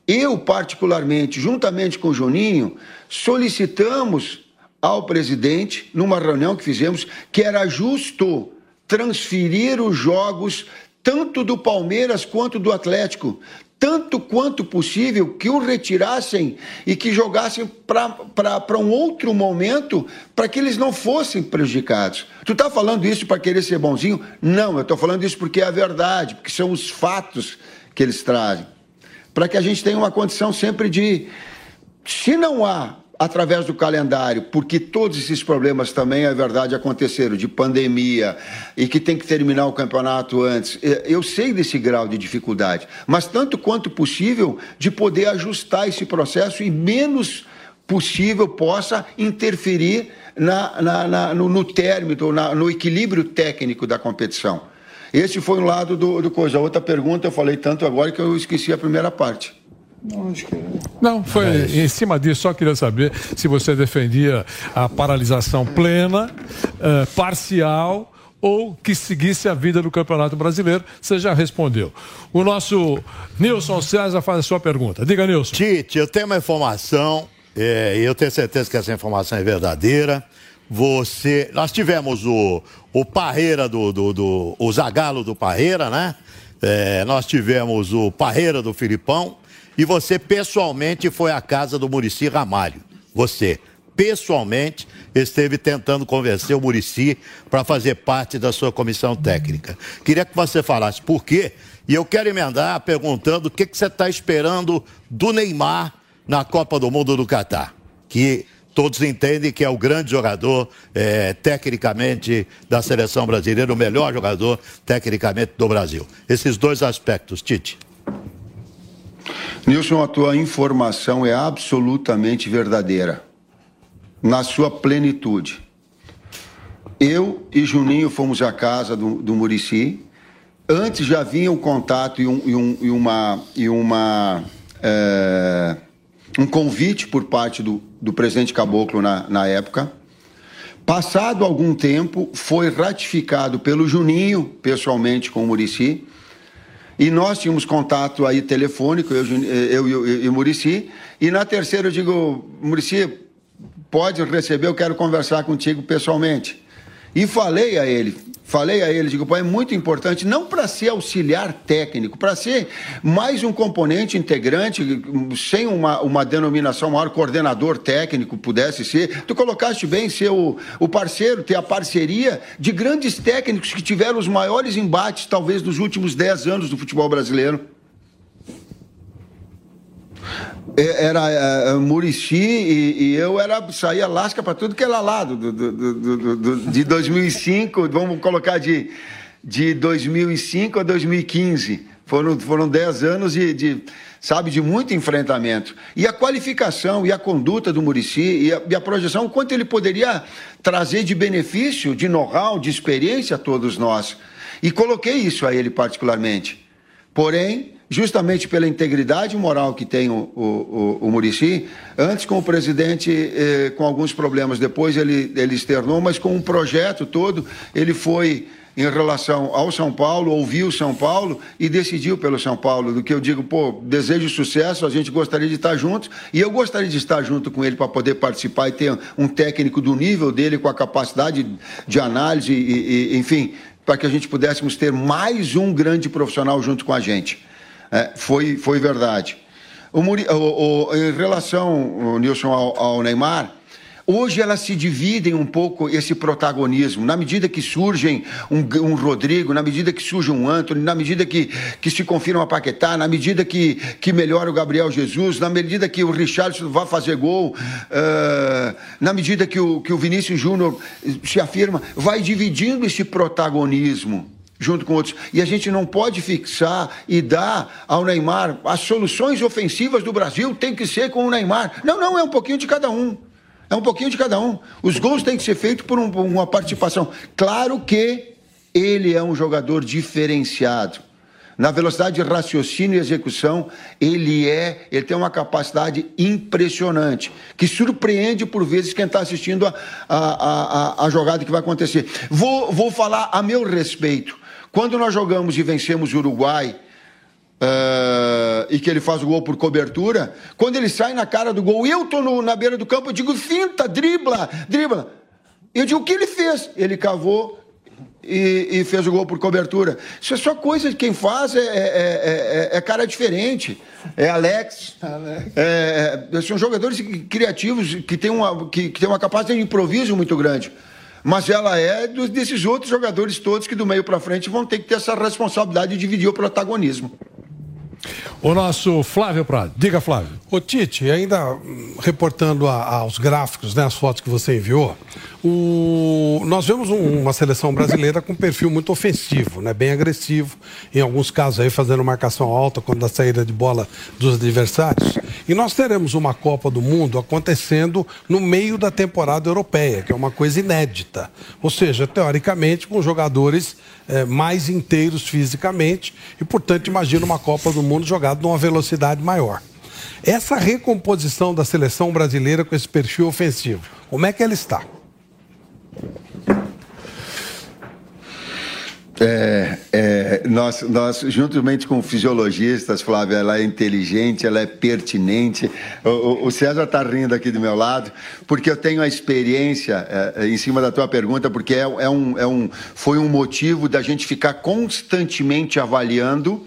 eu, particularmente, juntamente com o Juninho, solicitamos ao presidente, numa reunião que fizemos, que era justo transferir os jogos tanto do Palmeiras quanto do Atlético, tanto quanto possível, que o retirassem e que jogassem para um outro momento, para que eles não fossem prejudicados. Tu está falando isso para querer ser bonzinho? Não, eu estou falando isso porque é a verdade, porque são os fatos que eles trazem. Para que a gente tenha uma condição sempre de. Se não há através do calendário, porque todos esses problemas também, é verdade, aconteceram, de pandemia, e que tem que terminar o campeonato antes. Eu sei desse grau de dificuldade, mas tanto quanto possível de poder ajustar esse processo e menos possível possa interferir na, na, na no, no término, na, no equilíbrio técnico da competição. Esse foi um lado do, do coisa. A outra pergunta eu falei tanto agora que eu esqueci a primeira parte. Não, acho que... não foi é em cima disso. Só queria saber se você defendia a paralisação plena, uh, parcial ou que seguisse a vida do Campeonato Brasileiro. Você já respondeu. O nosso Nilson César faz a sua pergunta. Diga, Nilson. Tite, eu tenho uma informação, é, eu tenho certeza que essa informação é verdadeira. Você. Nós tivemos o, o Parreira do, do, do. O Zagalo do Parreira, né? É, nós tivemos o Parreira do Filipão. E você pessoalmente foi à casa do Murici Ramalho. Você pessoalmente esteve tentando convencer o Murici para fazer parte da sua comissão técnica. Queria que você falasse por quê. E eu quero emendar perguntando o que, que você está esperando do Neymar na Copa do Mundo do Catar. Que todos entendem que é o grande jogador, é, tecnicamente, da seleção brasileira, o melhor jogador, tecnicamente, do Brasil. Esses dois aspectos, Tite. Nilson, a tua informação é absolutamente verdadeira, na sua plenitude. Eu e Juninho fomos à casa do, do Murici. Antes já vinha um contato e, um, e, um, e uma, e uma é, um convite por parte do, do presidente Caboclo na, na época. Passado algum tempo, foi ratificado pelo Juninho, pessoalmente com o Murici, e nós tínhamos contato aí telefônico, eu, eu, eu e o Murici. E na terceira eu digo, Murici, pode receber, eu quero conversar contigo pessoalmente. E falei a ele, falei a ele, digo, é muito importante, não para ser auxiliar técnico, para ser mais um componente integrante, sem uma, uma denominação maior, coordenador técnico pudesse ser. Tu colocaste bem ser o, o parceiro, ter a parceria de grandes técnicos que tiveram os maiores embates, talvez, dos últimos 10 anos do futebol brasileiro. É, era é, é, Murici e, e, eu era saía lasca para tudo que era lado do, do, do, do, de 2005, vamos colocar de, de 2005 a 2015. Foram, foram 10 anos de, de, sabe, de muito enfrentamento. E a qualificação e a conduta do Murici e e a projeção, quanto ele poderia trazer de benefício, de know-how, de experiência a todos nós. E coloquei isso a ele particularmente. Porém, justamente pela integridade moral que tem o, o, o, Murici, antes com o presidente eh, com alguns problemas, depois ele, ele externou, mas com um projeto todo, ele foi em relação ao São Paulo, ouviu São Paulo e decidiu pelo São Paulo, do que eu digo, pô, desejo sucesso, a gente gostaria de estar juntos, e eu gostaria de estar junto com ele para poder participar e ter um técnico do nível dele, com a capacidade de análise, e, e enfim, para que a gente pudéssemos ter mais um grande profissional junto com a gente. É, foi, foi verdade. O, o, o, em relação, Nilson, ao, ao Neymar, Hoje elas se dividem um pouco esse protagonismo. Na medida que surgem um, um, Rodrigo, na medida que surge um Anthony, na medida que, que se confirma a Paquetá, na medida que, que melhora o Gabriel Jesus, na medida que o Richardson vai fazer gol, uh, na medida que o, que o Vinícius Júnior se afirma, vai dividindo esse protagonismo junto com outros. E a gente não pode fixar e dar ao Neymar as soluções ofensivas do Brasil tem que ser com o Neymar. Não, não, é um pouquinho de cada um. É um pouquinho de cada um. Os gols têm que ser feitos por um, uma participação. Claro que ele é um jogador diferenciado. Na velocidade de raciocínio e execução, ele é, ele tem uma capacidade impressionante, que surpreende por vezes quem está assistindo a, a, a, a, jogada que vai acontecer. Vou, vou falar a meu respeito. Quando nós jogamos e vencemos o Uruguai, uh, e que ele faz o gol por cobertura, quando ele sai na cara do gol, eu tô no, na beira do campo, eu digo, finta, dribla, dribla. Eu digo, o que ele fez? Ele cavou e, e, fez o gol por cobertura. Isso é só coisa de quem faz, é, é, é, é cara diferente. É Alex. Alex. são jogadores criativos que têm, uma, que, que têm uma capacidade de improviso muito grande. Mas ela é dos, desses outros jogadores todos que do meio para frente vão ter que ter essa responsabilidade de dividir o protagonismo. O nosso Flávio Prado. Diga, Flávio. Ô, Tite, ainda hum, reportando a, aos gráficos, né, as fotos que você enviou, o... nós vemos um, uma seleção brasileira com perfil muito ofensivo, né, bem agressivo, em alguns casos aí fazendo marcação alta quando a saída de bola dos adversários. E nós teremos uma Copa do Mundo acontecendo no meio da temporada europeia, que é uma coisa inédita. Ou seja, teoricamente, com jogadores é, mais inteiros fisicamente e, portanto, imagina uma Copa do Mundo jogada numa velocidade maior. Essa recomposição da seleção brasileira com esse perfil ofensivo, como é que ela está? É, é, nós, nós, juntamente com fisiologistas, Flávia, ela é inteligente, ela é pertinente. O, o César está rindo aqui do meu lado, porque eu tenho a experiência é, em cima da tua pergunta, porque é, é, um, é um, foi um motivo da gente ficar constantemente avaliando.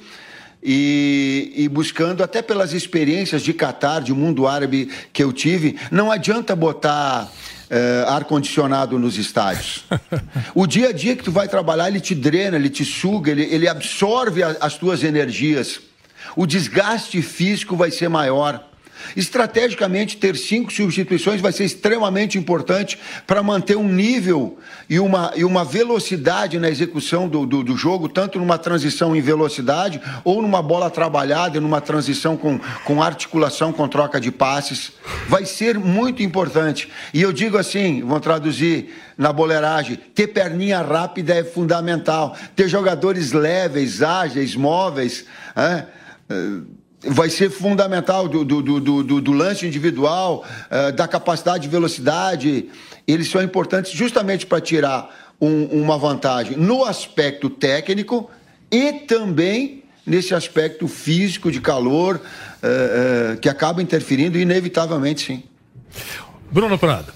E, e, buscando, até pelas experiências de Catar, de mundo árabe que eu tive, não adianta botar é, ar-condicionado nos estádios. O dia a dia que tu vai trabalhar, ele te drena, ele te suga, ele, ele absorve a, as tuas energias. O desgaste físico vai ser maior. Estrategicamente, ter cinco substituições vai ser extremamente importante para manter um nível e uma, e uma velocidade na execução do, do, do, jogo, tanto numa transição em velocidade ou numa bola trabalhada, numa transição com, com articulação, com troca de passes. Vai ser muito importante. E eu digo assim: vou traduzir na boleiragem: ter perninha rápida é fundamental, ter jogadores leves, ágeis, móveis. Vai ser fundamental do, do, do, do, do lance individual, uh, da capacidade de velocidade. Eles são importantes justamente para tirar um, uma vantagem no aspecto técnico e também nesse aspecto físico de calor uh, uh, que acaba interferindo inevitavelmente, sim. Bruno Prado.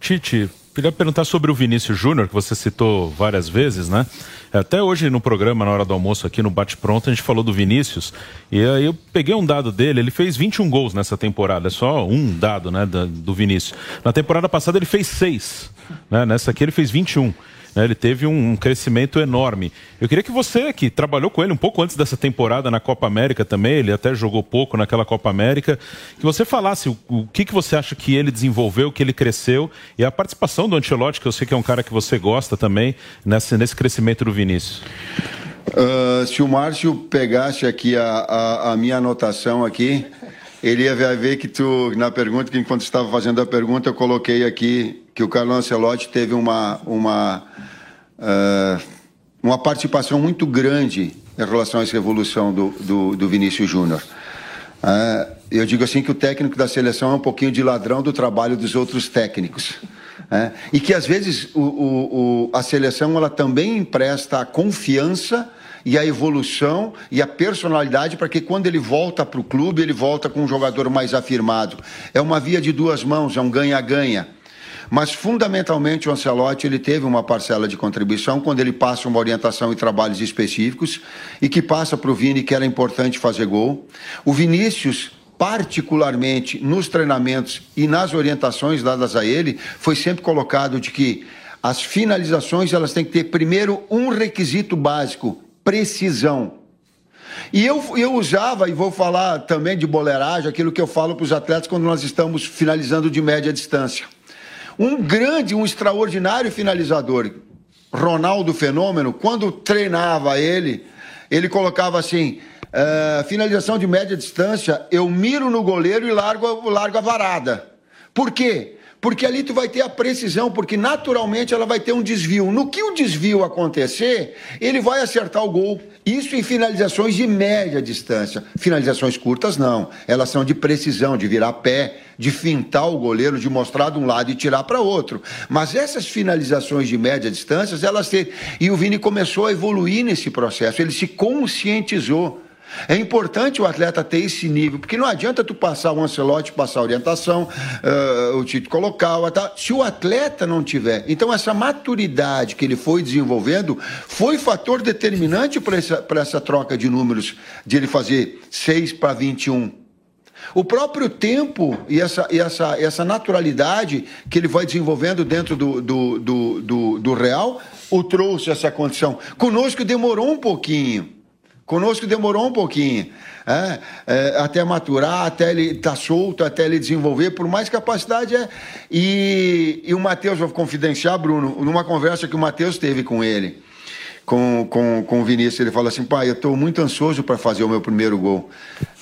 Tite, queria perguntar sobre o Vinícius Júnior, que você citou várias vezes, né? Até hoje no programa, na hora do almoço aqui no Bate Pronto, a gente falou do Vinícius. E aí eu peguei um dado dele, ele fez 21 gols nessa temporada. É só um dado, né, do Vinícius. Na temporada passada ele fez seis. Né? Nessa aqui ele fez 21. Né? Ele teve um, crescimento enorme. Eu queria que você, que trabalhou com ele um pouco antes dessa temporada na Copa América também, ele até jogou pouco naquela Copa América, que você falasse o, o que, que você acha que ele desenvolveu, que ele cresceu, e a participação do Ancelotti, que eu sei que é um cara que você gosta também, nesse, nesse crescimento do Vinícius. Uh, se o Márcio pegasse aqui a, a, a minha anotação aqui, ele ia ver que tu, na pergunta, que enquanto estava fazendo a pergunta, eu coloquei aqui que o Carlos Ancelotti teve uma, uma, uh, uma participação muito grande em relação a essa evolução do, do, do Vinícius Júnior. Uh, eu digo assim que o técnico da seleção é um pouquinho de ladrão do trabalho dos outros técnicos. Uh, e que às vezes o, o, o, a seleção ela também empresta a confiança e a evolução e a personalidade para que quando ele volta para o clube, ele volta com um jogador mais afirmado. É uma via de duas mãos, é um ganha-ganha. Mas fundamentalmente o Ancelotti ele teve uma parcela de contribuição quando ele passa uma orientação e trabalhos específicos e que passa para o Vini que era importante fazer gol. O Vinícius particularmente nos treinamentos e nas orientações dadas a ele, foi sempre colocado de que as finalizações elas têm que ter primeiro um requisito básico, precisão. E eu, eu usava, e vou falar também de boleiragem, aquilo que eu falo para os atletas quando nós estamos finalizando de média distância. Um grande, um extraordinário finalizador, Ronaldo Fenômeno, quando treinava ele, ele colocava assim: uh, finalização de média distância, eu miro no goleiro e largo, largo a varada. Por quê? Porque ali tu vai ter a precisão, porque naturalmente ela vai ter um desvio. No que o desvio acontecer, ele vai acertar o gol. Isso em finalizações de média distância. Finalizações curtas, não. Elas são de precisão, de virar pé, de fintar o goleiro, de mostrar de um lado e tirar para outro. Mas essas finalizações de média distância, elas têm. E o Vini começou a evoluir nesse processo, ele se conscientizou. É importante o atleta ter esse nível, porque não adianta tu passar o Ancelotti, passar a orientação, uh, o Tito colocar, se o atleta não tiver. Então, essa maturidade que ele foi desenvolvendo foi fator determinante para essa, essa troca de números, de ele fazer 6 para 21. O próprio tempo e essa, e essa, essa naturalidade que ele vai desenvolvendo dentro do, do, do, do, do Real o trouxe essa condição. Conosco demorou um pouquinho. Conosco demorou um pouquinho. É, é, até maturar, até ele estar tá solto, até ele desenvolver, por mais capacidade é. E, e o Matheus, vou confidenciar, Bruno, numa conversa que o Matheus teve com ele com, com, com o Vinícius. Ele falou assim: pai, eu estou muito ansioso para fazer o meu primeiro gol.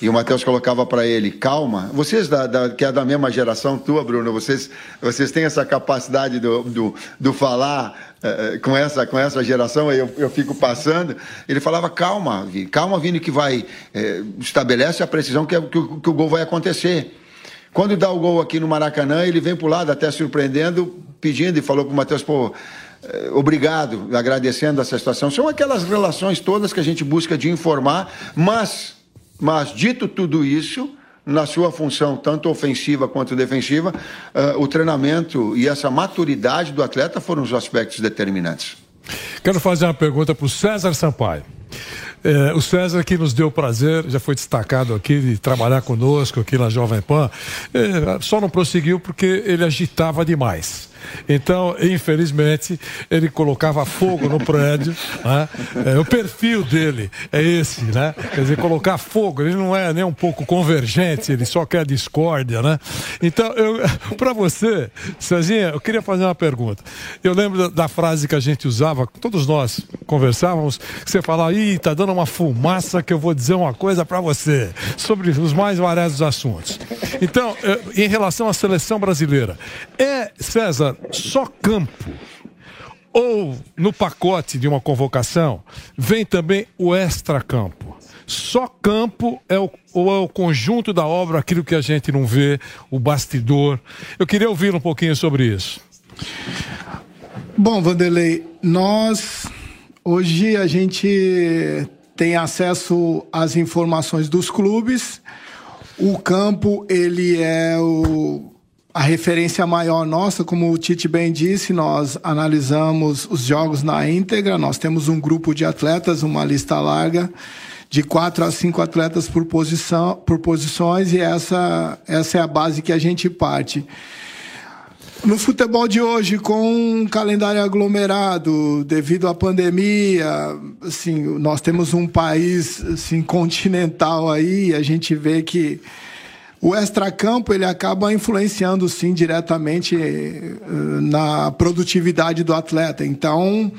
E o Matheus colocava para ele: calma. Vocês, da, da, que é da mesma geração tua, Bruno, vocês, vocês têm essa capacidade do, do, do falar eh, com, essa, com essa geração, aí eu, eu fico passando. Ele falava: calma, calma, Vini, que vai. Eh, estabelece a precisão que, que, que o gol vai acontecer. Quando dá o gol aqui no Maracanã, ele vem para o lado, até surpreendendo, pedindo, e falou para o Matheus: pô obrigado, agradecendo essa situação. São aquelas relações todas que a gente busca de informar, mas, mas dito tudo isso, na sua função tanto ofensiva quanto defensiva, uh, o treinamento e essa maturidade do atleta foram os aspectos determinantes. Quero fazer uma pergunta para o César Sampaio. É, o César que nos deu o prazer, já foi destacado aqui, de trabalhar conosco aqui na Jovem Pan, é, só não prosseguiu porque ele agitava demais. Então, infelizmente, ele colocava fogo no prédio. Né? É, o perfil dele é esse, né? Quer dizer, colocar fogo. Ele não é nem um pouco convergente, ele só quer discórdia, né? Então, para você, Cezinha, eu queria fazer uma pergunta. Eu lembro da, da, frase que a gente usava, todos nós conversávamos, que você falava, ih, tá dando uma fumaça que eu vou dizer uma coisa para você, sobre os mais variados assuntos. Então, em relação à seleção brasileira, é, César, só campo ou no pacote de uma convocação vem também o extra-campo. Só campo é o, ou é o conjunto da obra, aquilo que a gente não vê, o bastidor. Eu queria ouvir um pouquinho sobre isso. Bom, Vanderlei, nós hoje a gente tem acesso às informações dos clubes. O campo ele é o a referência maior nossa, como o Tite bem disse, nós analisamos os jogos na íntegra, nós temos um grupo de atletas, uma lista larga, de quatro a cinco atletas por, posição, por posições, e essa, essa é a base que a gente parte. No futebol de hoje, com um calendário aglomerado, devido à pandemia, assim, nós temos um país assim, continental aí, a gente vê que o extracampo ele acaba influenciando sim diretamente eh, na produtividade do atleta. Então,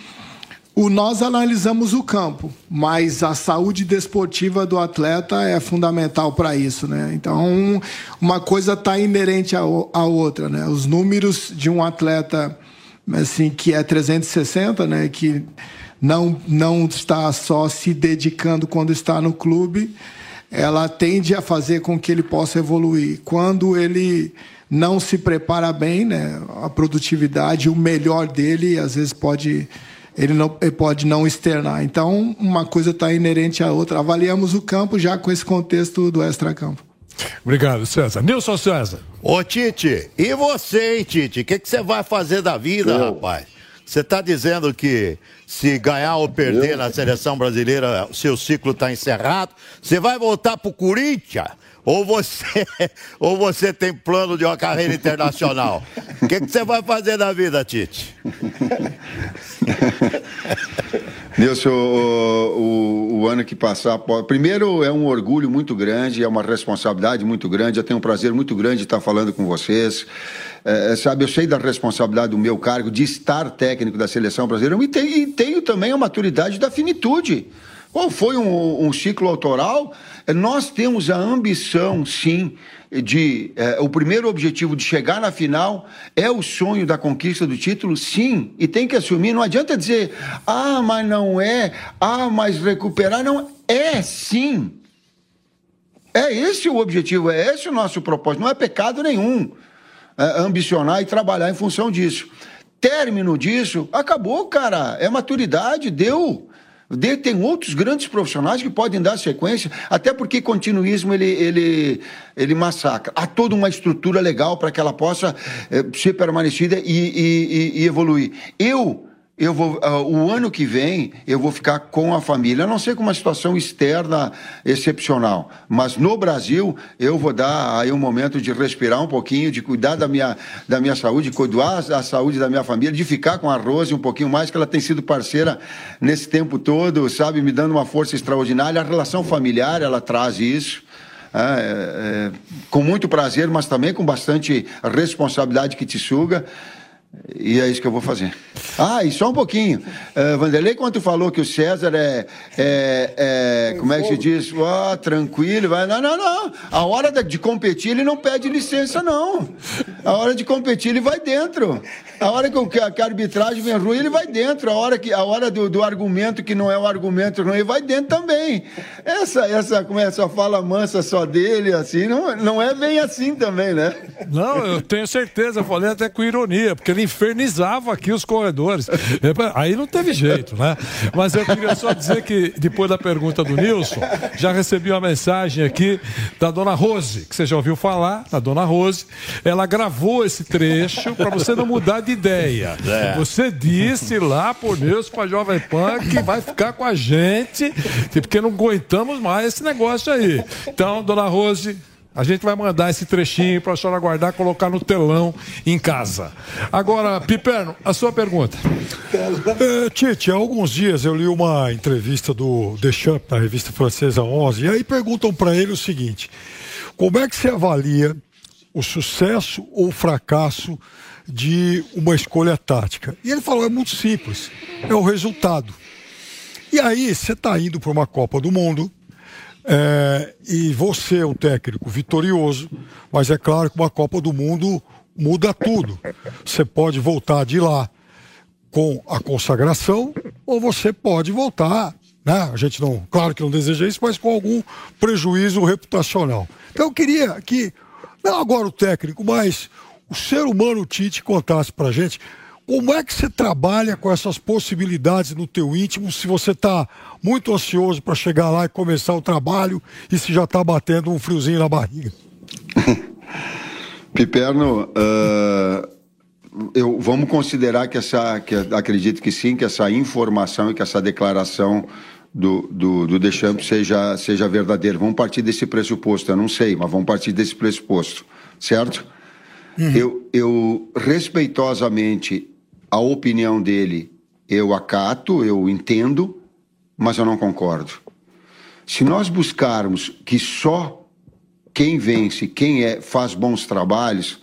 o, nós analisamos o campo, mas a saúde desportiva do atleta é fundamental para isso, né? Então, uma coisa está inerente à, outra, né? Os números de um atleta assim que é 360, né? Que não não está só se dedicando quando está no clube ela tende a fazer com que ele possa evoluir. Quando ele não se prepara bem, né, a produtividade, o melhor dele, às vezes pode ele não ele pode não externar. Então, uma coisa está inerente à outra. Avaliamos o campo já com esse contexto do extracampo. Obrigado, César. Nilson César. Ô, Tite, e você, hein, Tite? O que, que você vai fazer da vida, Eu... rapaz? Você está dizendo que se ganhar ou perder Eu... na seleção brasileira, o seu ciclo está encerrado? Você vai voltar para o Corinthians? Ou você, ou você tem plano de uma carreira internacional? O que, que você vai fazer da vida, Tite? Nilson, o, o, o, ano que passar, primeiro é um orgulho muito grande, é uma responsabilidade muito grande. Eu tenho um prazer muito grande de estar falando com vocês. É, é, sabe, eu sei da responsabilidade do meu cargo de estar técnico da seleção brasileira e tenho, e tenho também a maturidade da finitude. Qual foi um, um, ciclo autoral? É, nós temos a ambição, sim, de. É, o primeiro objetivo de chegar na final é o sonho da conquista do título, sim, e tem que assumir. Não adianta dizer, ah, mas não é, ah, mas recuperar. Não, é sim. É esse o objetivo, é esse o nosso propósito, não é pecado nenhum é, ambicionar e trabalhar em função disso. Término disso, acabou, cara. É maturidade, deu. Tem outros grandes profissionais que podem dar sequência, até porque continuismo ele, ele, ele massacra. Há toda uma estrutura legal para que ela possa eh, ser permanecida e, e, e evoluir. Eu eu vou, uh, o ano que vem eu vou ficar com a família, a não ser com uma situação externa excepcional, mas no Brasil eu vou dar aí um momento de respirar um pouquinho, de cuidar da minha, da minha saúde, de cuidar da saúde da minha família, de ficar com a Rose um pouquinho mais, que ela tem sido parceira nesse tempo todo, sabe, me dando uma força extraordinária. A relação familiar, ela traz isso. É, é, com muito prazer, mas também com bastante responsabilidade que te suga. E é isso que eu vou fazer. Ah, e só um pouquinho. Uh, Vanderlei, quando tu falou que o César é. é, é como é que se diz? Oh, tranquilo, vai. Não, não, não. A hora de competir, ele não pede licença, não. A hora de competir, ele vai dentro. A hora que, a, que a arbitragem vem ruim, ele vai dentro. A hora, que, a hora do, do argumento que não é o argumento ruim, ele vai dentro também. Essa, essa, como é, essa fala mansa só dele, assim, não, não é bem assim também, né? Não, eu tenho certeza. Eu falei até com ironia, porque ele infernizava aqui os corredores. Aí não teve jeito, né? Mas eu queria só dizer que, depois da pergunta do Nilson, já recebi uma mensagem aqui da dona Rose, que você já ouviu falar, da dona Rose. Ela gravou esse trecho para você não mudar de ideia. É. Você disse lá por Nilson para Jovem Pan que vai ficar com a gente, porque não aguentamos mais esse negócio aí. Então, dona Rose, a gente vai mandar esse trechinho para a senhora guardar, colocar no telão em casa. Agora, Piperno, a sua pergunta. É, Tite, há alguns dias eu li uma entrevista do Deschamps, na revista francesa 11, e aí perguntam para ele o seguinte: como é que se avalia o sucesso ou o fracasso de uma escolha tática? E ele falou: é muito simples, é o resultado. E aí, você está indo para uma Copa do Mundo é, e você é um técnico vitorioso, mas é claro que uma Copa do Mundo muda tudo. Você pode voltar de lá com a consagração, ou você pode voltar, né? A gente não, claro que não deseja isso, mas com algum prejuízo reputacional. Então eu queria que, não agora o técnico, mas o ser humano Tite contasse pra gente como é que você trabalha com essas possibilidades no teu íntimo se você está muito ansioso para chegar lá e começar o trabalho e se já está batendo um friozinho na barriga? Piperno, uh, eu, vamos considerar que essa, que acredito que sim, que essa informação e que essa declaração do, do, do Deschamps seja, seja verdadeira. Vamos partir desse pressuposto, eu não sei, mas vamos partir desse pressuposto, certo? Uhum. Eu, eu respeitosamente a opinião dele eu acato, eu entendo, mas eu não concordo. Se nós buscarmos que só quem vence, quem é, faz bons trabalhos,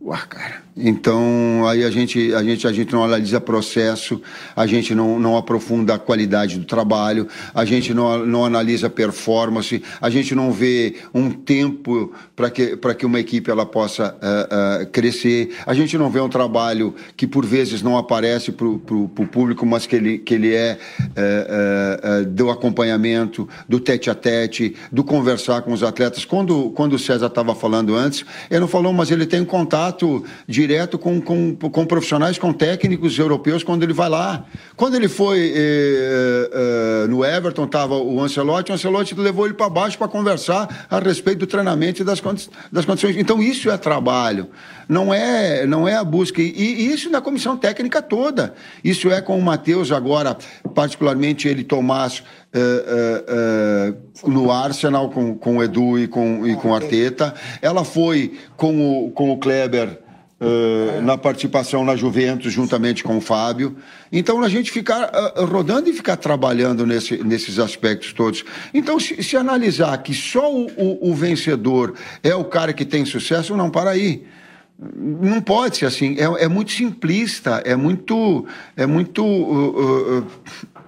ué, cara, então, aí a gente, a gente, a gente não analisa processo, a gente não, não aprofunda a qualidade do trabalho, a gente não, não analisa performance, a gente não vê um tempo para que, que uma equipe ela possa uh, uh, crescer, a gente não vê um trabalho que por vezes não aparece para o público, mas que ele, que ele é uh, do acompanhamento, do tete a tete, do conversar com os atletas. Quando, quando o César estava falando antes, ele não falou, mas ele tem contato de direto com, com, com profissionais, com técnicos europeus quando ele vai lá. Quando ele foi eh, eh, no Everton, estava o Ancelotti, o Ancelotti levou ele para baixo para conversar a respeito do treinamento e das, das condições. Então, isso é trabalho, não é, não é a busca. E, e isso na comissão técnica toda. Isso é com o Matheus agora, particularmente ele, Tomás, uh, uh, no Arsenal com, com o Edu e com, e com Arteta. Ela foi com o, com o Kleber Uh, na participação na Juventus, juntamente com o Fábio. Então, a gente ficar uh, rodando e ficar trabalhando nesse, nesses aspectos todos. Então, se, se analisar que só o, o, o, vencedor é o cara que tem sucesso, não, para aí. Não pode ser assim. É, é muito simplista, é muito. É muito. Uh,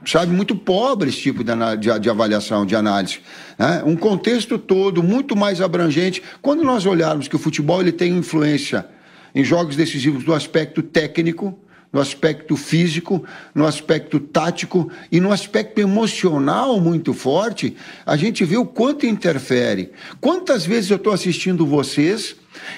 sabe, muito pobre esse tipo de, de, de avaliação, de análise. Né? Um contexto todo muito mais abrangente. Quando nós olharmos que o futebol ele tem influência em jogos decisivos do aspecto técnico, no aspecto físico, no aspecto tático e no aspecto emocional muito forte, a gente vê o quanto interfere. Quantas vezes eu estou assistindo vocês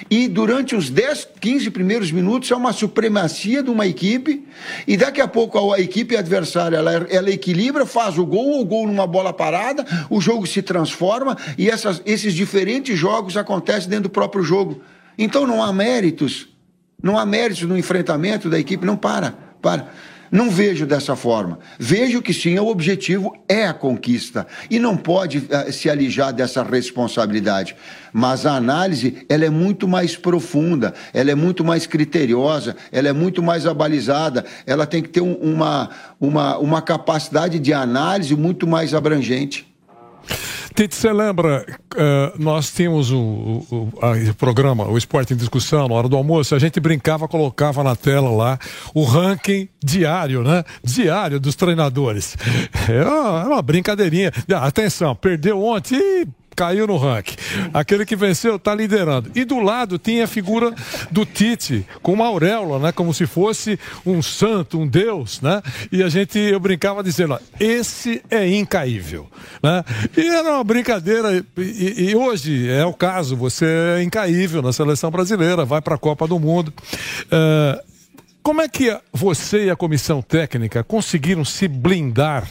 e durante os 10, 15 primeiros minutos é uma supremacia de uma equipe e daqui a pouco a equipe adversária ela, ela equilibra, faz o gol, o gol numa bola parada, o jogo se transforma e essas, esses diferentes jogos acontecem dentro do próprio jogo. Então não há méritos não há mérito no enfrentamento da equipe, não para, para. Não vejo dessa forma. Vejo que sim, o objetivo é a conquista e não pode uh, se alijar dessa responsabilidade. Mas a análise, ela é muito mais profunda, ela é muito mais criteriosa, ela é muito mais abalizada, ela tem que ter um, uma, uma, uma capacidade de análise muito mais abrangente. Tite, você lembra, uh, nós tínhamos o, o, o, programa, o Esporte em Discussão, na hora do almoço, a gente brincava, colocava na tela lá o ranking diário, né? Diário dos treinadores. É uma, é uma brincadeirinha. Atenção, perdeu ontem caiu no ranking. Aquele que venceu está liderando. E do lado tinha a figura do Tite, com uma auréola, né? Como se fosse um santo, um deus, né? E a gente, eu brincava dizendo, ó, esse é incaível, né? E era uma brincadeira, e, e, hoje é o caso, você é incaível na seleção brasileira, vai para a Copa do Mundo. Uh, como é que você e a comissão técnica conseguiram se blindar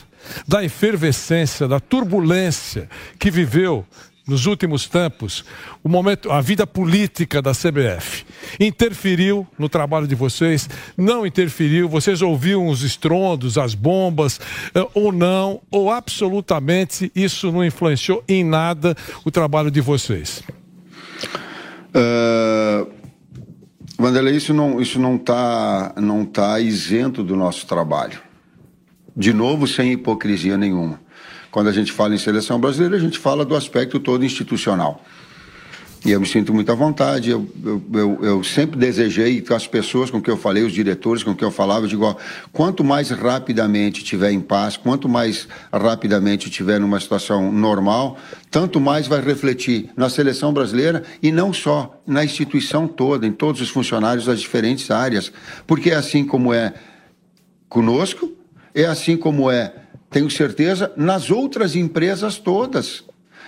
da efervescência, da turbulência que viveu nos últimos tempos, o momento, a vida política da CBF interferiu no trabalho de vocês? Não interferiu? Vocês ouviam os estrondos, as bombas, eh, ou não? Ou absolutamente isso não influenciou em nada o trabalho de vocês? Uh, Vanderlei, isso não isso não está não tá isento do nosso trabalho de novo, sem hipocrisia nenhuma. Quando a gente fala em seleção brasileira, a gente fala do aspecto todo institucional. E eu me sinto muito à vontade. Eu, eu, eu, sempre desejei com as pessoas com que eu falei, os diretores com que eu falava, eu digo: ó, quanto mais rapidamente tiver em paz, quanto mais rapidamente tiver numa situação normal, tanto mais vai refletir na seleção brasileira e não só na instituição toda, em todos os funcionários das diferentes áreas. Porque é assim como é conosco, é assim como é, tenho certeza, nas outras empresas todas.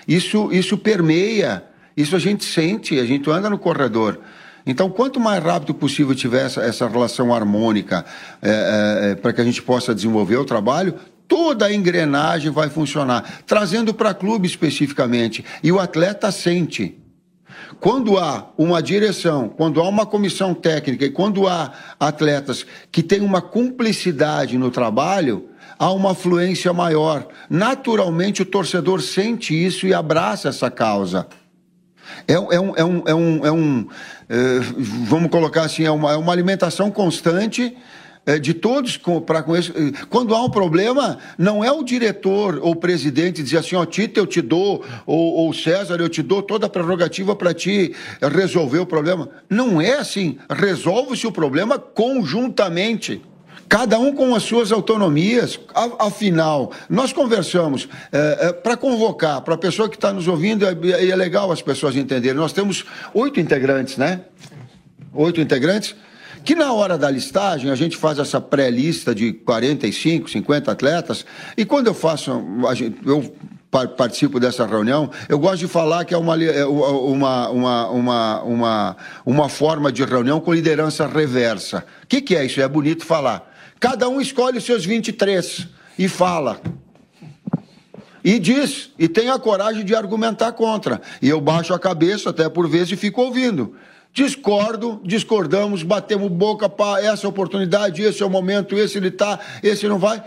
Isso, isso permeia, isso a gente sente, a gente anda no corredor. Então, quanto mais rápido possível tiver essa, essa relação harmônica é, é, é para que a gente possa desenvolver o trabalho, toda a engrenagem vai funcionar. Trazendo para clube especificamente. E o atleta sente. Quando há uma direção, quando há uma comissão técnica e quando há atletas que têm uma cumplicidade no trabalho, há uma fluência maior. Naturalmente, o torcedor sente isso e abraça essa causa. É, é, um, é um, é um, é um é, vamos colocar assim, é uma, é uma alimentação constante de todos para com isso. Quando há um problema, não é o diretor ou o presidente dizer assim, ó, oh, eu te dou, ou, ou César, eu te dou toda a prerrogativa para ti resolver o problema. Não é assim. Resolve-se o problema conjuntamente. Cada um com as suas autonomias. Afinal, nós conversamos é, é, para convocar, para a pessoa que está nos ouvindo, e é, é legal as pessoas entenderem. Nós temos oito integrantes, né? Oito integrantes que na hora da listagem a gente faz essa pré-lista de 45, 50 atletas, e quando eu faço, eu participo dessa reunião, eu gosto de falar que é uma, é uma, uma, uma, uma, uma forma de reunião com liderança reversa. O que, que é isso? É bonito falar. Cada um escolhe os seus 23 e fala. E diz, e tem a coragem de argumentar contra. E eu baixo a cabeça, até por vezes, e fico ouvindo. Discordo, discordamos, batemos boca, para essa oportunidade, esse é o momento, esse ele está, esse não vai.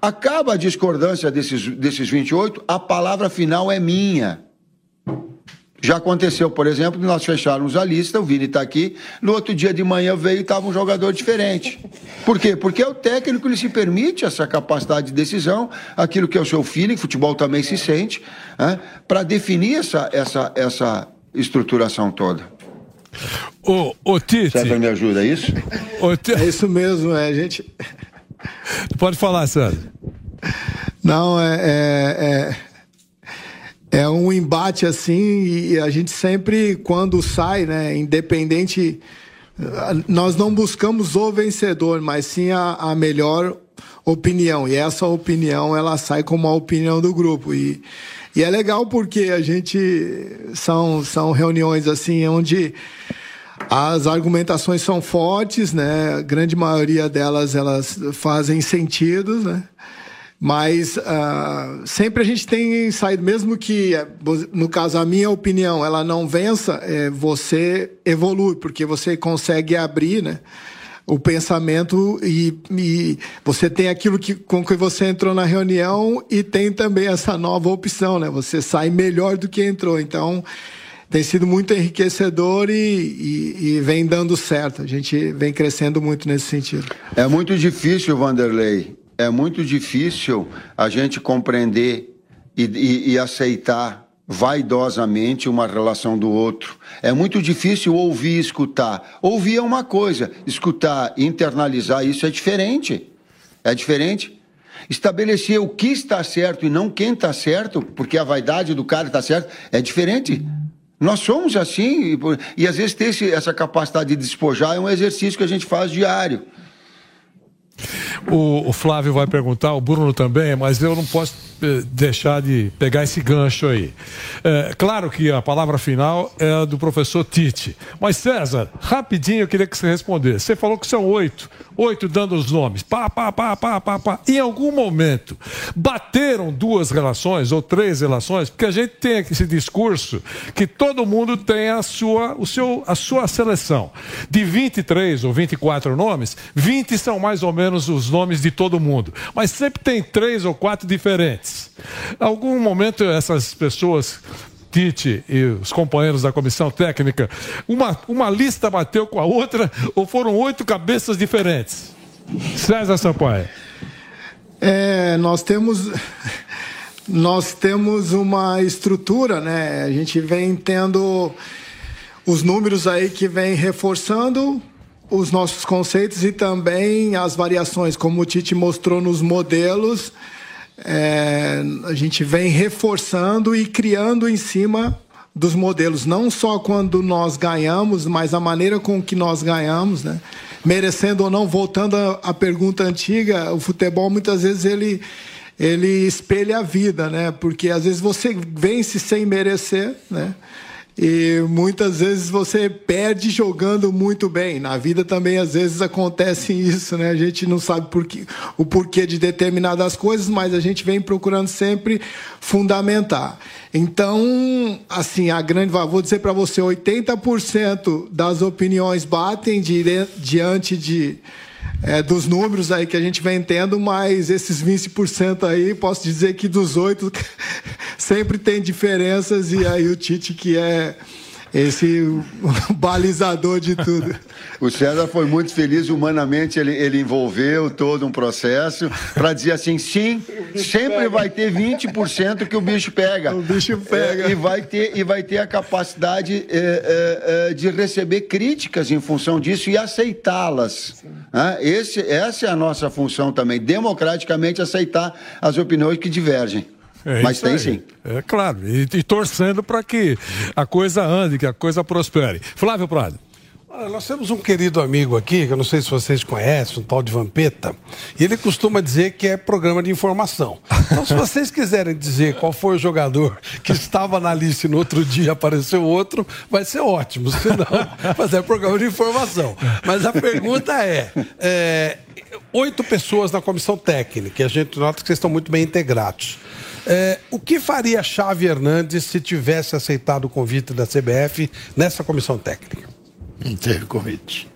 Acaba a discordância desses, desses 28, a palavra final é minha. Já aconteceu, por exemplo, nós fecharmos a lista, o Vini está aqui, no outro dia de manhã veio e estava um jogador diferente. Por quê? Porque é o técnico ele se permite essa capacidade de decisão, aquilo que é o seu feeling, futebol também se sente, né, para definir essa, essa, essa estruturação toda. Ô, ô Tite. César me ajuda, é isso? É isso mesmo, é, a gente. Pode falar, César. Não, é, é, é, é, um embate assim e a gente sempre, quando sai, né, independente nós não buscamos o vencedor, mas sim a, a melhor opinião. E essa opinião ela sai como a opinião do grupo. E, e é legal porque a gente são, são reuniões assim onde as argumentações são fortes, né? A grande maioria delas elas fazem sentido, né? Mas uh, sempre a gente tem saído, mesmo que, no caso, a minha opinião, ela não vença, é, você evolui, porque você consegue abrir, né? O pensamento e, e, você tem aquilo que, com que você entrou na reunião e tem também essa nova opção, né? Você sai melhor do que entrou. Então, tem sido muito enriquecedor e, e, e vem dando certo. A gente vem crescendo muito nesse sentido. É muito difícil, Vanderlei, é muito difícil a gente compreender e, e aceitar vaidosamente uma relação do outro. É muito difícil ouvir e escutar. Ouvir é uma coisa, escutar, internalizar isso é diferente. É diferente. Estabelecer o que está certo e não quem está certo, porque a vaidade do cara está certo, é diferente. Nós somos assim, e, e às vezes ter esse, essa capacidade de despojar é um exercício que a gente faz diário. O, o, Flávio vai perguntar, o Bruno também, mas eu não posso deixar de pegar esse gancho aí. É, claro que a palavra final é do professor Tite. Mas, César, rapidinho eu queria que você respondesse. Você falou que são oito, oito dando os nomes. Pá, pá, pá, pá, pá, pá. Em algum momento, bateram duas relações ou três relações, porque a gente tem esse discurso que todo mundo tem a sua, o seu, a sua seleção. De 23 ou 24 nomes, 20 são mais ou menos os nomes de todo mundo, mas sempre tem três ou quatro diferentes. Algum momento essas pessoas Tite e os companheiros da comissão técnica, uma, uma lista bateu com a outra ou foram oito cabeças diferentes? César Sampaio. É, nós temos nós temos uma estrutura, né? A gente vem tendo os números aí que vem reforçando os nossos conceitos e também as variações, como o Tite mostrou nos modelos, é, a gente vem reforçando e criando em cima dos modelos, não só quando nós ganhamos, mas a maneira com que nós ganhamos, né? merecendo ou não, voltando à pergunta antiga, o futebol muitas vezes ele ele espelha a vida, né? Porque às vezes você vence sem merecer, né? E muitas vezes você perde jogando muito bem. Na vida também, às vezes, acontece isso, né? A gente não sabe o porquê de determinadas coisas, mas a gente vem procurando sempre fundamentar. Então, assim, a grande. Vou dizer para você: 80% das opiniões batem diante de é, dos números aí que a gente vem tendo, mas esses 20% aí, posso dizer que dos oito sempre tem diferenças, e aí o Tite que é esse balizador de tudo. o César foi muito feliz, humanamente ele, ele envolveu todo um processo para dizer assim, sim, sempre pega. vai ter 20% que o bicho pega. O bicho pega. É, e, vai ter, e vai ter a capacidade é, é, de receber críticas em função disso e aceitá-las. Né? Essa é a nossa função também, democraticamente aceitar as opiniões que divergem. É Mas tem aí. sim. É claro. E, e torcendo para que a coisa ande, que a coisa prospere. Flávio Prado. nós temos um querido amigo aqui, que eu não sei se vocês conhecem, um tal de Vampeta, e ele costuma dizer que é programa de informação. Então, se vocês quiserem dizer qual foi o jogador que estava na lista e no outro dia apareceu outro, vai ser ótimo. Se não, mas é programa de informação. Mas a pergunta é, é oito pessoas na comissão técnica, e a gente nota que vocês estão muito bem integrados. É, o que faria Xavi Hernandes se tivesse aceitado o convite da CBF nessa comissão técnica? Não teve convite.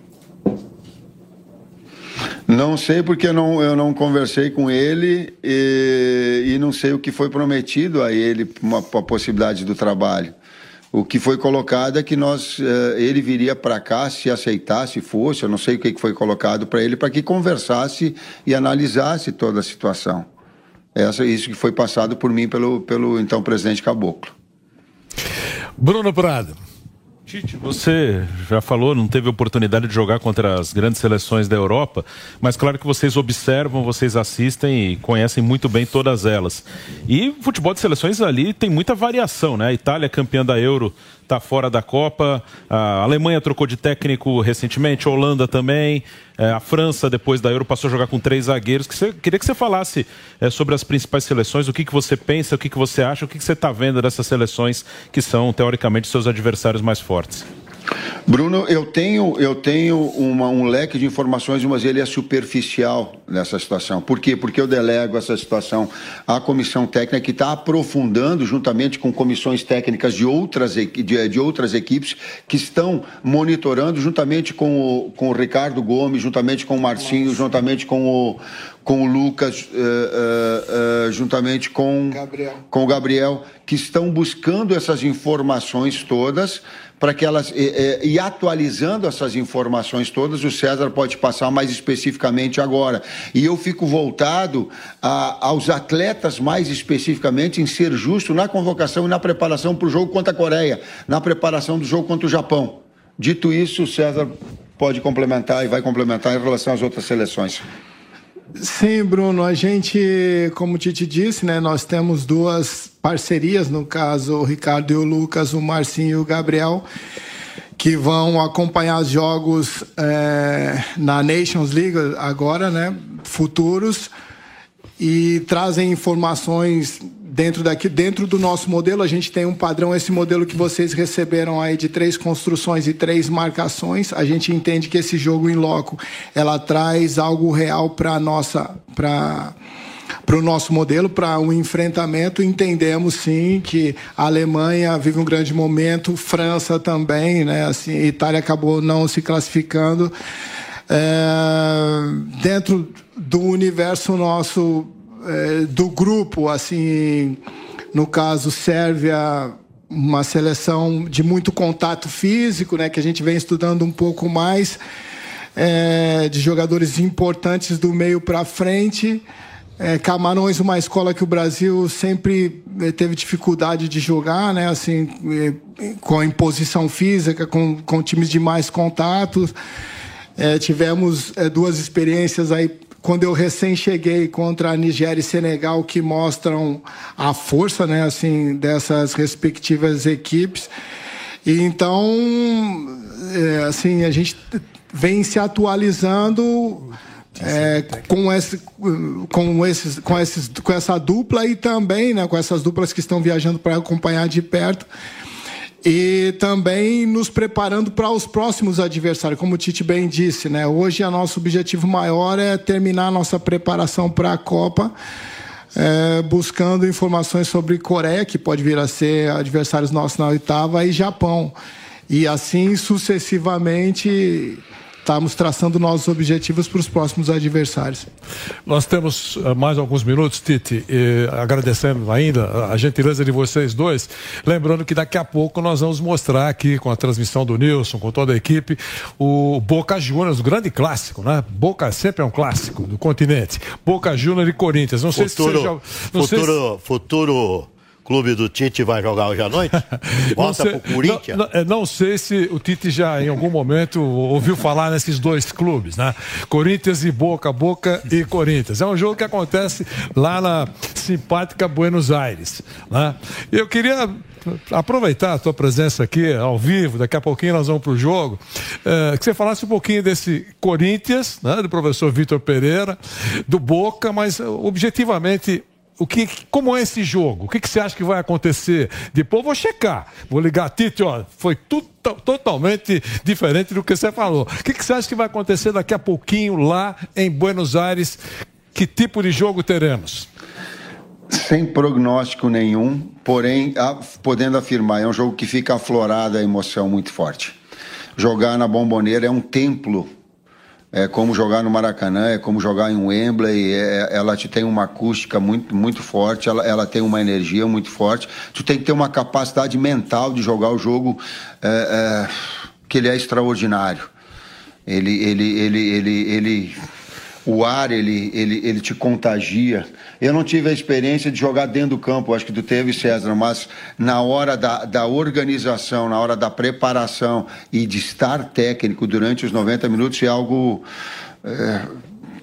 Não sei porque não, eu não conversei com ele e, e não sei o que foi prometido a ele, uma, uma possibilidade do trabalho. O que foi colocado é que nós, eh, ele viria para cá se aceitasse, fosse, eu não sei o que foi colocado para ele, para que conversasse e analisasse toda a situação. Essa, isso que foi passado por mim pelo, pelo então presidente Caboclo. Bruno Prado. Tite, você já falou, não teve oportunidade de jogar contra as grandes seleções da Europa, mas claro que vocês observam, vocês assistem e conhecem muito bem todas elas. E futebol de seleções ali tem muita variação, né? A Itália campeã da Euro está fora da Copa. A Alemanha trocou de técnico recentemente, a Holanda também. É, a França, depois da Euro, passou a jogar com três zagueiros. Queria que você falasse é, sobre as principais seleções, o que, você pensa, o que, você acha, o que você está vendo dessas seleções que são, teoricamente, seus adversários mais fortes. Bruno, eu tenho, eu tenho uma, um leque de informações, mas ele é superficial nessa situação. Por quê? Porque eu delego essa situação à comissão técnica que está aprofundando, juntamente com comissões técnicas de outras, de, de outras equipes, que estão monitorando, juntamente com o, com o Ricardo Gomes, juntamente com o Marcinho, juntamente com o, com o Lucas, uh, uh, uh, juntamente com, Gabriel. com o Gabriel, que estão buscando essas informações todas para que elas e, e, atualizando essas informações todas, o César pode passar mais especificamente agora. E eu fico voltado a, aos atletas mais especificamente em ser justo na convocação e na preparação para o jogo contra a Coreia, na preparação do jogo contra o Japão. Dito isso, o César pode complementar e vai complementar em relação às outras seleções. Sim, Bruno, a gente, como o Tite disse, né, nós temos duas parcerias, no caso o Ricardo e o Lucas, o Marcinho e o Gabriel, que vão acompanhar os jogos é, na Nations League agora, né, futuros, e trazem informações dentro daqui, dentro do nosso modelo, a gente tem um padrão, esse modelo que vocês receberam aí de três construções e três marcações. A gente entende que esse jogo em loco, ela traz algo real para nossa, para para o nosso modelo, para o um enfrentamento, entendemos sim que a Alemanha vive um grande momento, França também, né? Assim, Itália acabou não se classificando. É, dentro do universo nosso é, do grupo, assim, no caso, Sérvia, uma seleção de muito contato físico, né, que a gente vem estudando um pouco mais, é, de jogadores importantes do meio para frente. É, Camarões, uma escola que o Brasil sempre é, teve dificuldade de jogar, né? Assim, é, com a imposição física, com, com times de mais contatos. É, tivemos é, duas experiências aí quando eu recém cheguei contra a Nigéria e Senegal, que mostram a força, né, assim, dessas respectivas equipes. E então, é, assim, a gente vem se atualizando é, com, esse, com, esses, com, esses, com essa dupla e também né, com essas duplas que estão viajando para acompanhar de perto e também nos preparando para os próximos adversários, como o Tite bem disse, né? Hoje, o nosso objetivo maior é terminar a nossa preparação para a Copa, é, buscando informações sobre Coreia, que pode vir a ser adversários nossos na oitava, e Japão. E assim sucessivamente estamos traçando nossos objetivos para os próximos adversários. Nós temos uh, mais alguns minutos, Tite, e, agradecendo ainda a gentileza de vocês dois, lembrando que daqui a pouco nós vamos mostrar aqui com a transmissão do Nilson, com toda a equipe, o Boca Juniors, o grande clássico, né? Boca sempre é um clássico do continente. Boca Juniors e Corinthians. Não futuro, sei se seja, não futuro, sei se... futuro clube do Tite vai jogar hoje à noite? Volta para o Corinthians? Não, não, não, sei se o Tite já em algum momento ouviu falar nesses dois clubes, né? Corinthians e Boca, Boca e Corinthians. É um jogo que acontece lá na simpática Buenos Aires. Né? Eu queria aproveitar a tua presença aqui ao vivo, daqui a pouquinho nós vamos para o jogo, é, que você falasse um pouquinho desse Corinthians, né, do professor Vitor Pereira, do Boca, mas objetivamente o que, como é esse jogo? O que, que você acha que vai acontecer? Depois vou checar. Vou ligar, Tite, ó, foi tudo totalmente diferente do que você falou. O que, que você acha que vai acontecer daqui a pouquinho lá em Buenos Aires? Que tipo de jogo teremos? Sem prognóstico nenhum, porém, podendo afirmar, é um jogo que fica aflorada a emoção muito forte. Jogar na Bomboneira é um templo é como jogar no Maracanã, é como jogar em Wembley, é, ela te tem uma acústica muito, muito forte, ela, ela tem uma energia muito forte. Tu tem que ter uma capacidade mental de jogar o jogo é, é, que ele é extraordinário. Ele, ele, ele, ele, ele o ar ele, ele, ele te contagia. Eu não tive a experiência de jogar dentro do campo, acho que tu teve, César, mas na hora da, da organização, na hora da preparação e de estar técnico durante os 90 minutos é algo. É,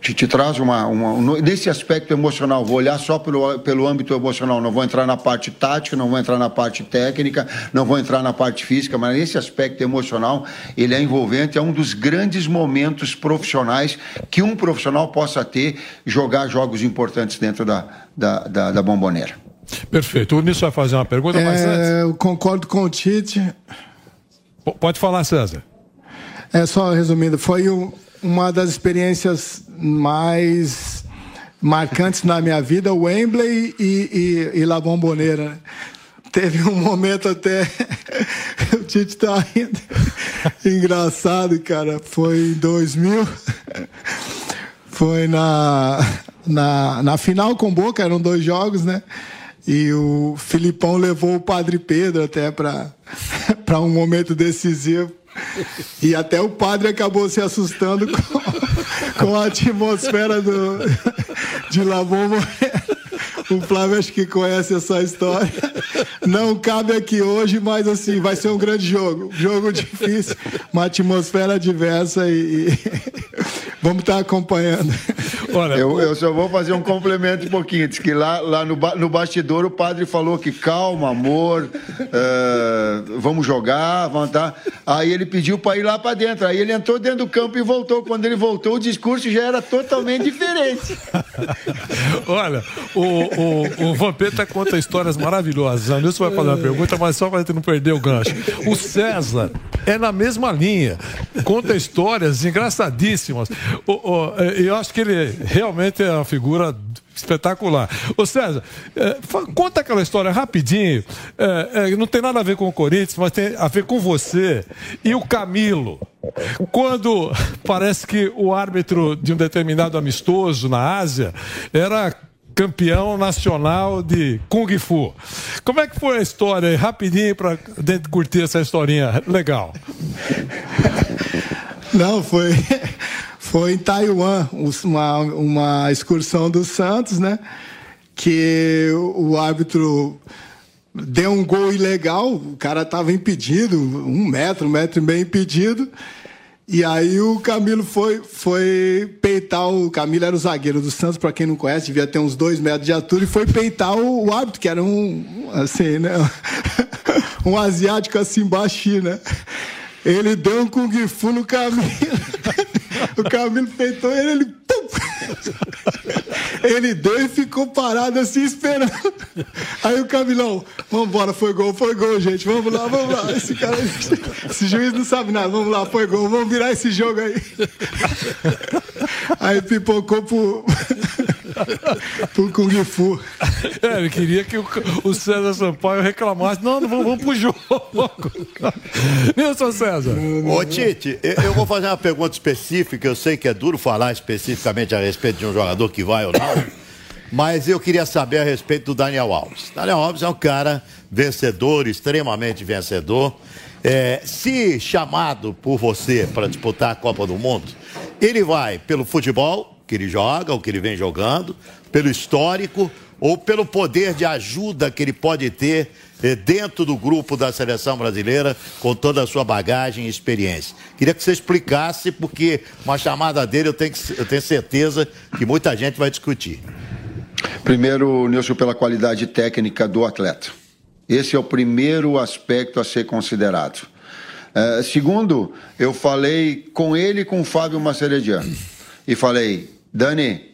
te, te traz uma, uma, Nesse aspecto emocional, vou olhar só pelo, pelo âmbito emocional, não vou entrar na parte tática, não vou entrar na parte técnica, não vou entrar na parte física, mas nesse aspecto emocional, ele é envolvente, é um dos grandes momentos profissionais que um profissional possa ter, jogar jogos importantes dentro da, da, da, da bomboneira. Perfeito. O Nilson vai fazer uma pergunta, é, mas antes... Eu concordo com o Tite. P pode falar, César. É só resumindo, foi um, uma das experiências mais marcantes na minha vida, o Wembley e, e, e La Bombonera. Teve um momento até. o Tite tá rindo. Engraçado, cara. Foi em 2000. Foi na, na, na final com Boca, eram dois jogos, né? E o Filipão levou o Padre Pedro até para um momento decisivo. E até o padre acabou se assustando com, com a atmosfera do, de Labombo. O Flávio acho que conhece essa história. Não cabe aqui hoje, mas assim, vai ser um grande jogo. Jogo difícil, uma atmosfera diversa e, e vamos estar acompanhando. Olha, eu, eu, só vou fazer um complemento um pouquinho. Diz que lá, lá no, no bastidor o padre falou que calma, amor, uh, vamos jogar, vamos tá. Aí ele pediu para ir lá para dentro. Aí ele entrou dentro do campo e voltou. Quando ele voltou, o discurso já era totalmente diferente. Olha, o, o, o Vampeta conta histórias maravilhosas. O Nilson vai fazer uma pergunta, mas só para não perder o gancho. O César é na mesma linha. Conta histórias engraçadíssimas. O, o, eu acho que ele realmente é uma figura espetacular. Ô César, é, conta aquela história rapidinho. É, é, não tem nada a ver com o Corinthians, mas tem a ver com você e o Camilo. Quando parece que o árbitro de um determinado amistoso na Ásia era campeão nacional de Kung Fu. Como é que foi a história rapidinho, para curtir essa historinha legal? Não, foi, foi em Taiwan, uma, uma excursão do Santos, né? Que o árbitro deu um gol ilegal, o cara estava impedido, um metro, um metro e meio impedido. E aí o Camilo foi, foi peitar o. Camilo era o zagueiro do Santos, para quem não conhece, devia ter uns dois metros de altura, e foi peitar o, o árbitro, que era um. Assim, né? um asiático assim baixinho, né? Ele deu um Kung Fu no Camilo. o Camilo peitou ele, ele. Ele deu e ficou parado assim esperando. Aí o Camilão, vamos embora, foi gol, foi gol, gente. Vamos lá, vamos lá. Esse cara, esse juiz não sabe nada. Vamos lá, foi gol, vamos virar esse jogo aí. Aí pipocou pro pro Kung Fu. É, ele queria que o, o César Sampaio reclamasse. Não, não vamos, vamos pro jogo. Nilson César. Ô, Tite, eu vou fazer uma pergunta específica. Eu sei que é duro falar especificamente a respeito de um jogador que vai ou não. Mas eu queria saber a respeito do Daniel Alves. Daniel Alves é um cara vencedor, extremamente vencedor. É, se chamado por você para disputar a Copa do Mundo, ele vai pelo futebol, que ele joga, o que ele vem jogando, pelo histórico ou pelo poder de ajuda que ele pode ter dentro do grupo da seleção brasileira, com toda a sua bagagem e experiência. Queria que você explicasse, porque uma chamada dele eu tenho, eu tenho certeza que muita gente vai discutir. Primeiro, Nilson, pela qualidade técnica do atleta. Esse é o primeiro aspecto a ser considerado. Uh, segundo, eu falei com ele e com o Fábio Macerediano. E falei, Dani,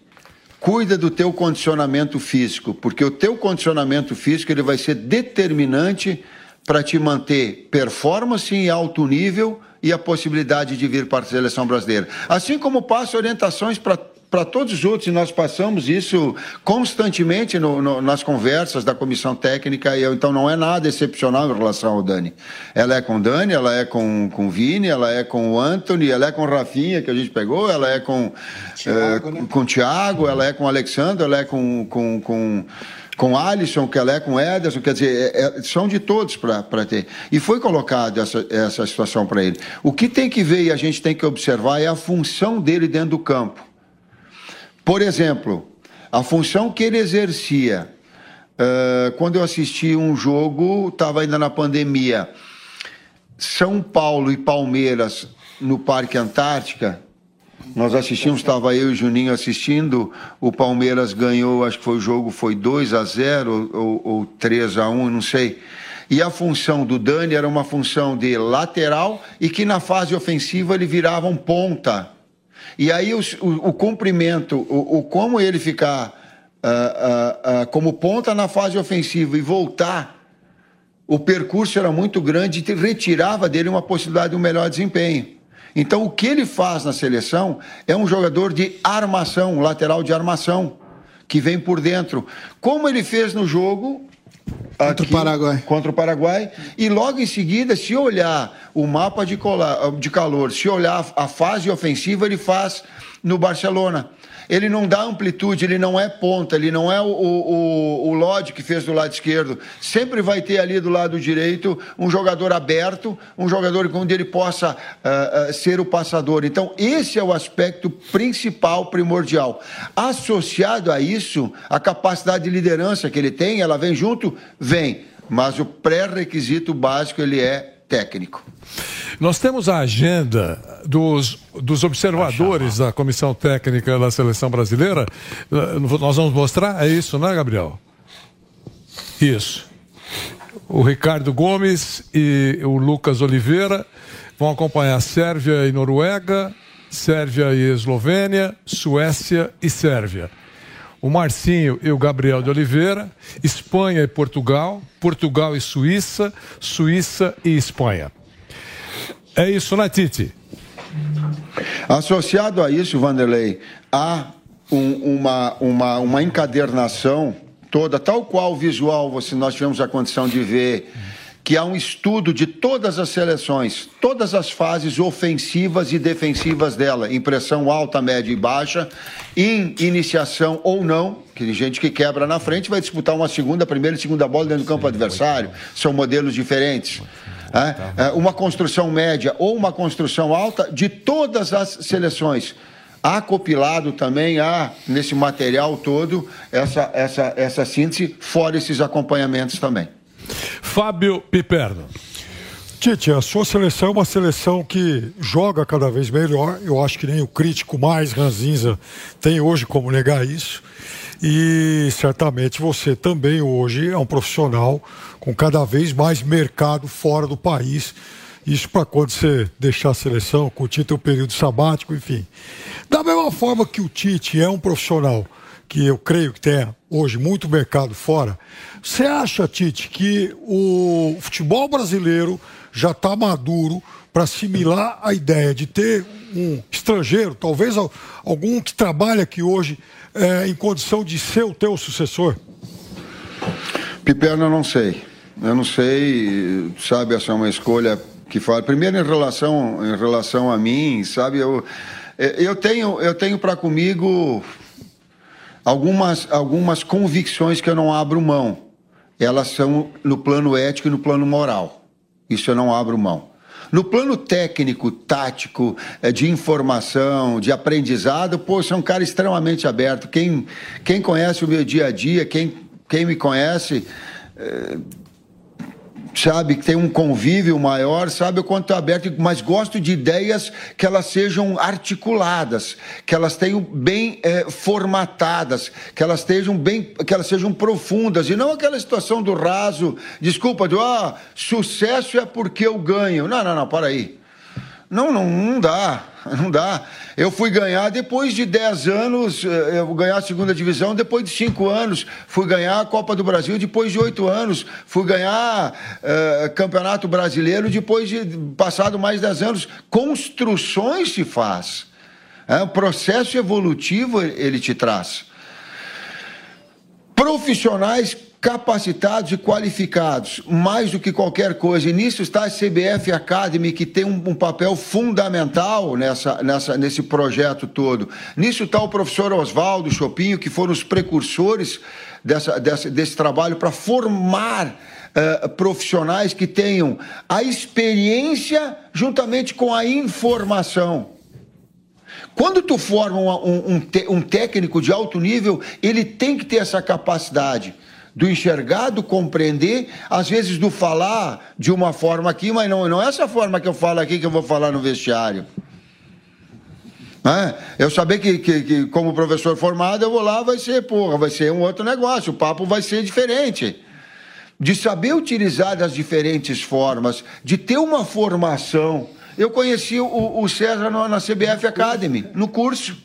cuida do teu condicionamento físico, porque o teu condicionamento físico ele vai ser determinante para te manter performance em alto nível e a possibilidade de vir para a seleção brasileira. Assim como passa orientações para para todos os outros, e nós passamos isso constantemente no, no, nas conversas da comissão técnica, e eu, então não é nada excepcional em relação ao Dani. Ela é com o Dani, ela é com, com o Vini, ela é com o Anthony, ela é com o Rafinha, que a gente pegou, ela é com, Thiago, é, né? com o Thiago, ela é com o Alexandre, ela é com, com, com com Alisson, que ela é com Ederson, quer dizer, é, é, são de todos para ter. E foi colocada essa, essa situação para ele. O que tem que ver e a gente tem que observar é a função dele dentro do campo. Por exemplo, a função que ele exercia uh, quando eu assisti um jogo, estava ainda na pandemia, São Paulo e Palmeiras no Parque Antártica, Nós assistimos, estava eu e Juninho assistindo. O Palmeiras ganhou, acho que foi o jogo, foi 2 a 0 ou, ou 3 a 1 não sei. E a função do Dani era uma função de lateral e que na fase ofensiva ele virava um ponta. E aí o, o, o comprimento, o, o, como ele ficar uh, uh, uh, como ponta na fase ofensiva e voltar, o percurso era muito grande e retirava dele uma possibilidade de um melhor desempenho. Então, o que ele faz na seleção é um jogador de armação, lateral de armação, que vem por dentro. Como ele fez no jogo. Contra aqui, o Paraguai. Contra o Paraguai. E logo em seguida, se olhar o mapa de, colar, de calor, se olhar a fase ofensiva, ele faz no Barcelona ele não dá amplitude, ele não é ponta, ele não é o, o, o Lodge que fez do lado esquerdo. Sempre vai ter ali do lado direito um jogador aberto, um jogador onde ele possa uh, uh, ser o passador. Então, esse é o aspecto principal, primordial. Associado a isso, a capacidade de liderança que ele tem, ela vem junto? Vem. Mas o pré-requisito básico, ele é técnico. Nós temos a agenda dos, dos observadores da comissão técnica da seleção brasileira. Nós vamos mostrar, é isso, né, Gabriel? Isso. O Ricardo Gomes e o Lucas Oliveira vão acompanhar Sérvia e Noruega, Sérvia e Eslovênia, Suécia e Sérvia. O Marcinho e o Gabriel de Oliveira, Espanha e Portugal, Portugal e Suíça, Suíça e Espanha. É isso, né? Associado a isso, Vanderlei, há um, uma, uma, uma encadernação toda, tal qual o visual você, nós tivemos a condição de ver, que há um estudo de todas as seleções, todas as fases ofensivas e defensivas dela, impressão alta, média e baixa, em iniciação ou não, que tem gente que quebra na frente vai disputar uma segunda, primeira e segunda bola dentro do campo adversário, são modelos diferentes. É, é, uma construção média ou uma construção alta de todas as seleções. Há compilado também, há nesse material todo essa, essa, essa síntese, fora esses acompanhamentos também. Fábio Piperno. Tite, a sua seleção é uma seleção que joga cada vez melhor. Eu acho que nem o crítico mais ranzinza tem hoje como negar isso. E certamente você também hoje é um profissional com cada vez mais mercado fora do país. Isso para quando você deixar a seleção, curtir teu período sabático, enfim. Da mesma forma que o Tite é um profissional que eu creio que tem hoje muito mercado fora, você acha, Tite, que o futebol brasileiro já está maduro para assimilar a ideia de ter um estrangeiro, talvez algum que trabalha aqui hoje é, em condição de ser o teu sucessor? Piperno, eu não sei. Eu não sei, sabe, essa é uma escolha que fala. Primeiro, em relação, em relação a mim, sabe, eu, eu tenho, eu tenho para comigo algumas, algumas convicções que eu não abro mão. Elas são no plano ético e no plano moral. Isso eu não abro mão. No plano técnico, tático, eh, de informação, de aprendizado, pô, sou um cara extremamente aberto. Quem, quem conhece o meu dia a dia, quem, quem me conhece. É sabe, que tem um convívio maior, sabe o quanto é aberto, mas gosto de ideias que elas sejam articuladas, que elas tenham bem é, formatadas, que elas estejam bem, que elas sejam profundas, e não aquela situação do raso, desculpa, do ah, sucesso é porque eu ganho. Não, não, não, para aí. Não, não, não dá, não dá. Eu fui ganhar depois de 10 anos, eh, eu ganhar a segunda divisão depois de 5 anos. Fui ganhar a Copa do Brasil depois de 8 anos. Fui ganhar uh, Campeonato Brasileiro depois de passado mais 10 anos. Construções se faz. É, o processo evolutivo ele te traz. Profissionais capacitados e qualificados, mais do que qualquer coisa. E nisso está a CBF Academy, que tem um, um, papel fundamental nessa, nessa, nesse projeto todo. Nisso está o professor Oswaldo Chopinho, que foram os precursores dessa, dessa desse trabalho para formar uh, profissionais que tenham a experiência juntamente com a informação. Quando tu forma um, um, um, técnico de alto nível, ele tem que ter essa capacidade do enxergar, do compreender, às vezes do falar de uma forma aqui, mas não, não é essa forma que eu falo aqui que eu vou falar no vestiário. Né? Eu saber que, que, que, como professor formado, eu vou lá, vai ser, porra, vai ser um outro negócio, o papo vai ser diferente. De saber utilizar das diferentes formas, de ter uma formação. Eu conheci o, o César no, na CBF Academy, no curso.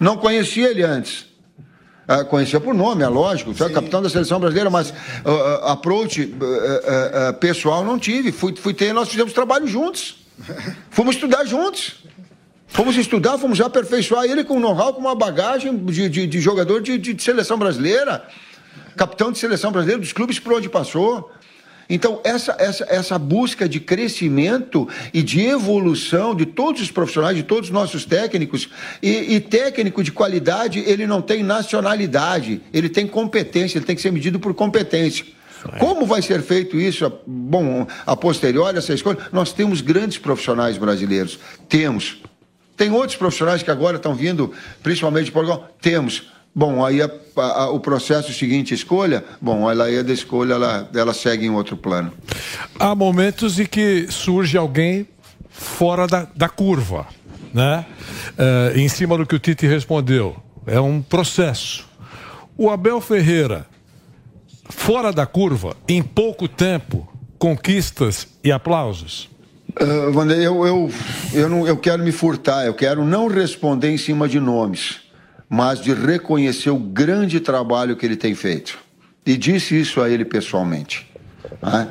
Não conhecia ele antes. Uh, conhecia por nome, é lógico, é capitão da seleção brasileira, mas uh, uh, approach pessoal não tive. Fui, fui ter, nós fizemos trabalho juntos. Fomos estudar juntos. Fomos estudar, fomos aperfeiçoar ele com know-how, com uma bagagem de, de, de jogador de, de, seleção brasileira, capitão de seleção brasileira, dos clubes por onde passou. Então, essa, essa, essa busca de crescimento e de evolução de todos os profissionais, de todos os nossos técnicos, e, e, técnico de qualidade, ele não tem nacionalidade, ele tem competência, ele tem que ser medido por competência. Como vai ser feito isso? Bom, a posteriori, essa escolha, nós temos grandes profissionais brasileiros. Temos. Tem outros profissionais que agora estão vindo, principalmente de Portugal? Temos. Bom, aí a, a, o processo seguinte, escolha, bom, ela aí da escolha, ela, ela segue em outro plano. Há momentos em que surge alguém fora da, da curva, né? É, em cima do que o Tite respondeu. É um processo. O Abel Ferreira, fora da curva, em pouco tempo, conquistas e aplausos? Uh, eu, eu, eu, não, eu quero me furtar, eu quero não responder em cima de nomes, mas de reconhecer o grande trabalho que ele tem feito. E disse isso a ele pessoalmente. Né?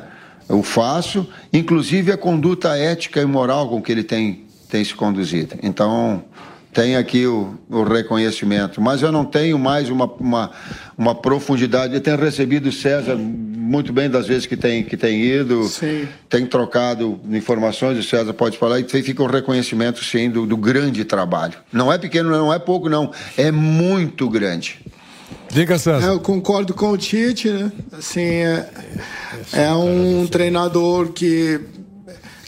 Eu faço, inclusive a conduta ética e moral com que ele tem, tem se conduzido. Então, tem aqui o, o, reconhecimento. Mas eu não tenho mais uma, uma, uma profundidade. Eu tenho recebido César muito bem das vezes que tem, que tem ido, sim. tem trocado informações, o César pode falar, e fica o reconhecimento, sim, do, do grande trabalho. Não é pequeno, não é pouco, não. É muito grande. Diga, César. É, eu concordo com o Tite, né? Assim, é, é um treinador que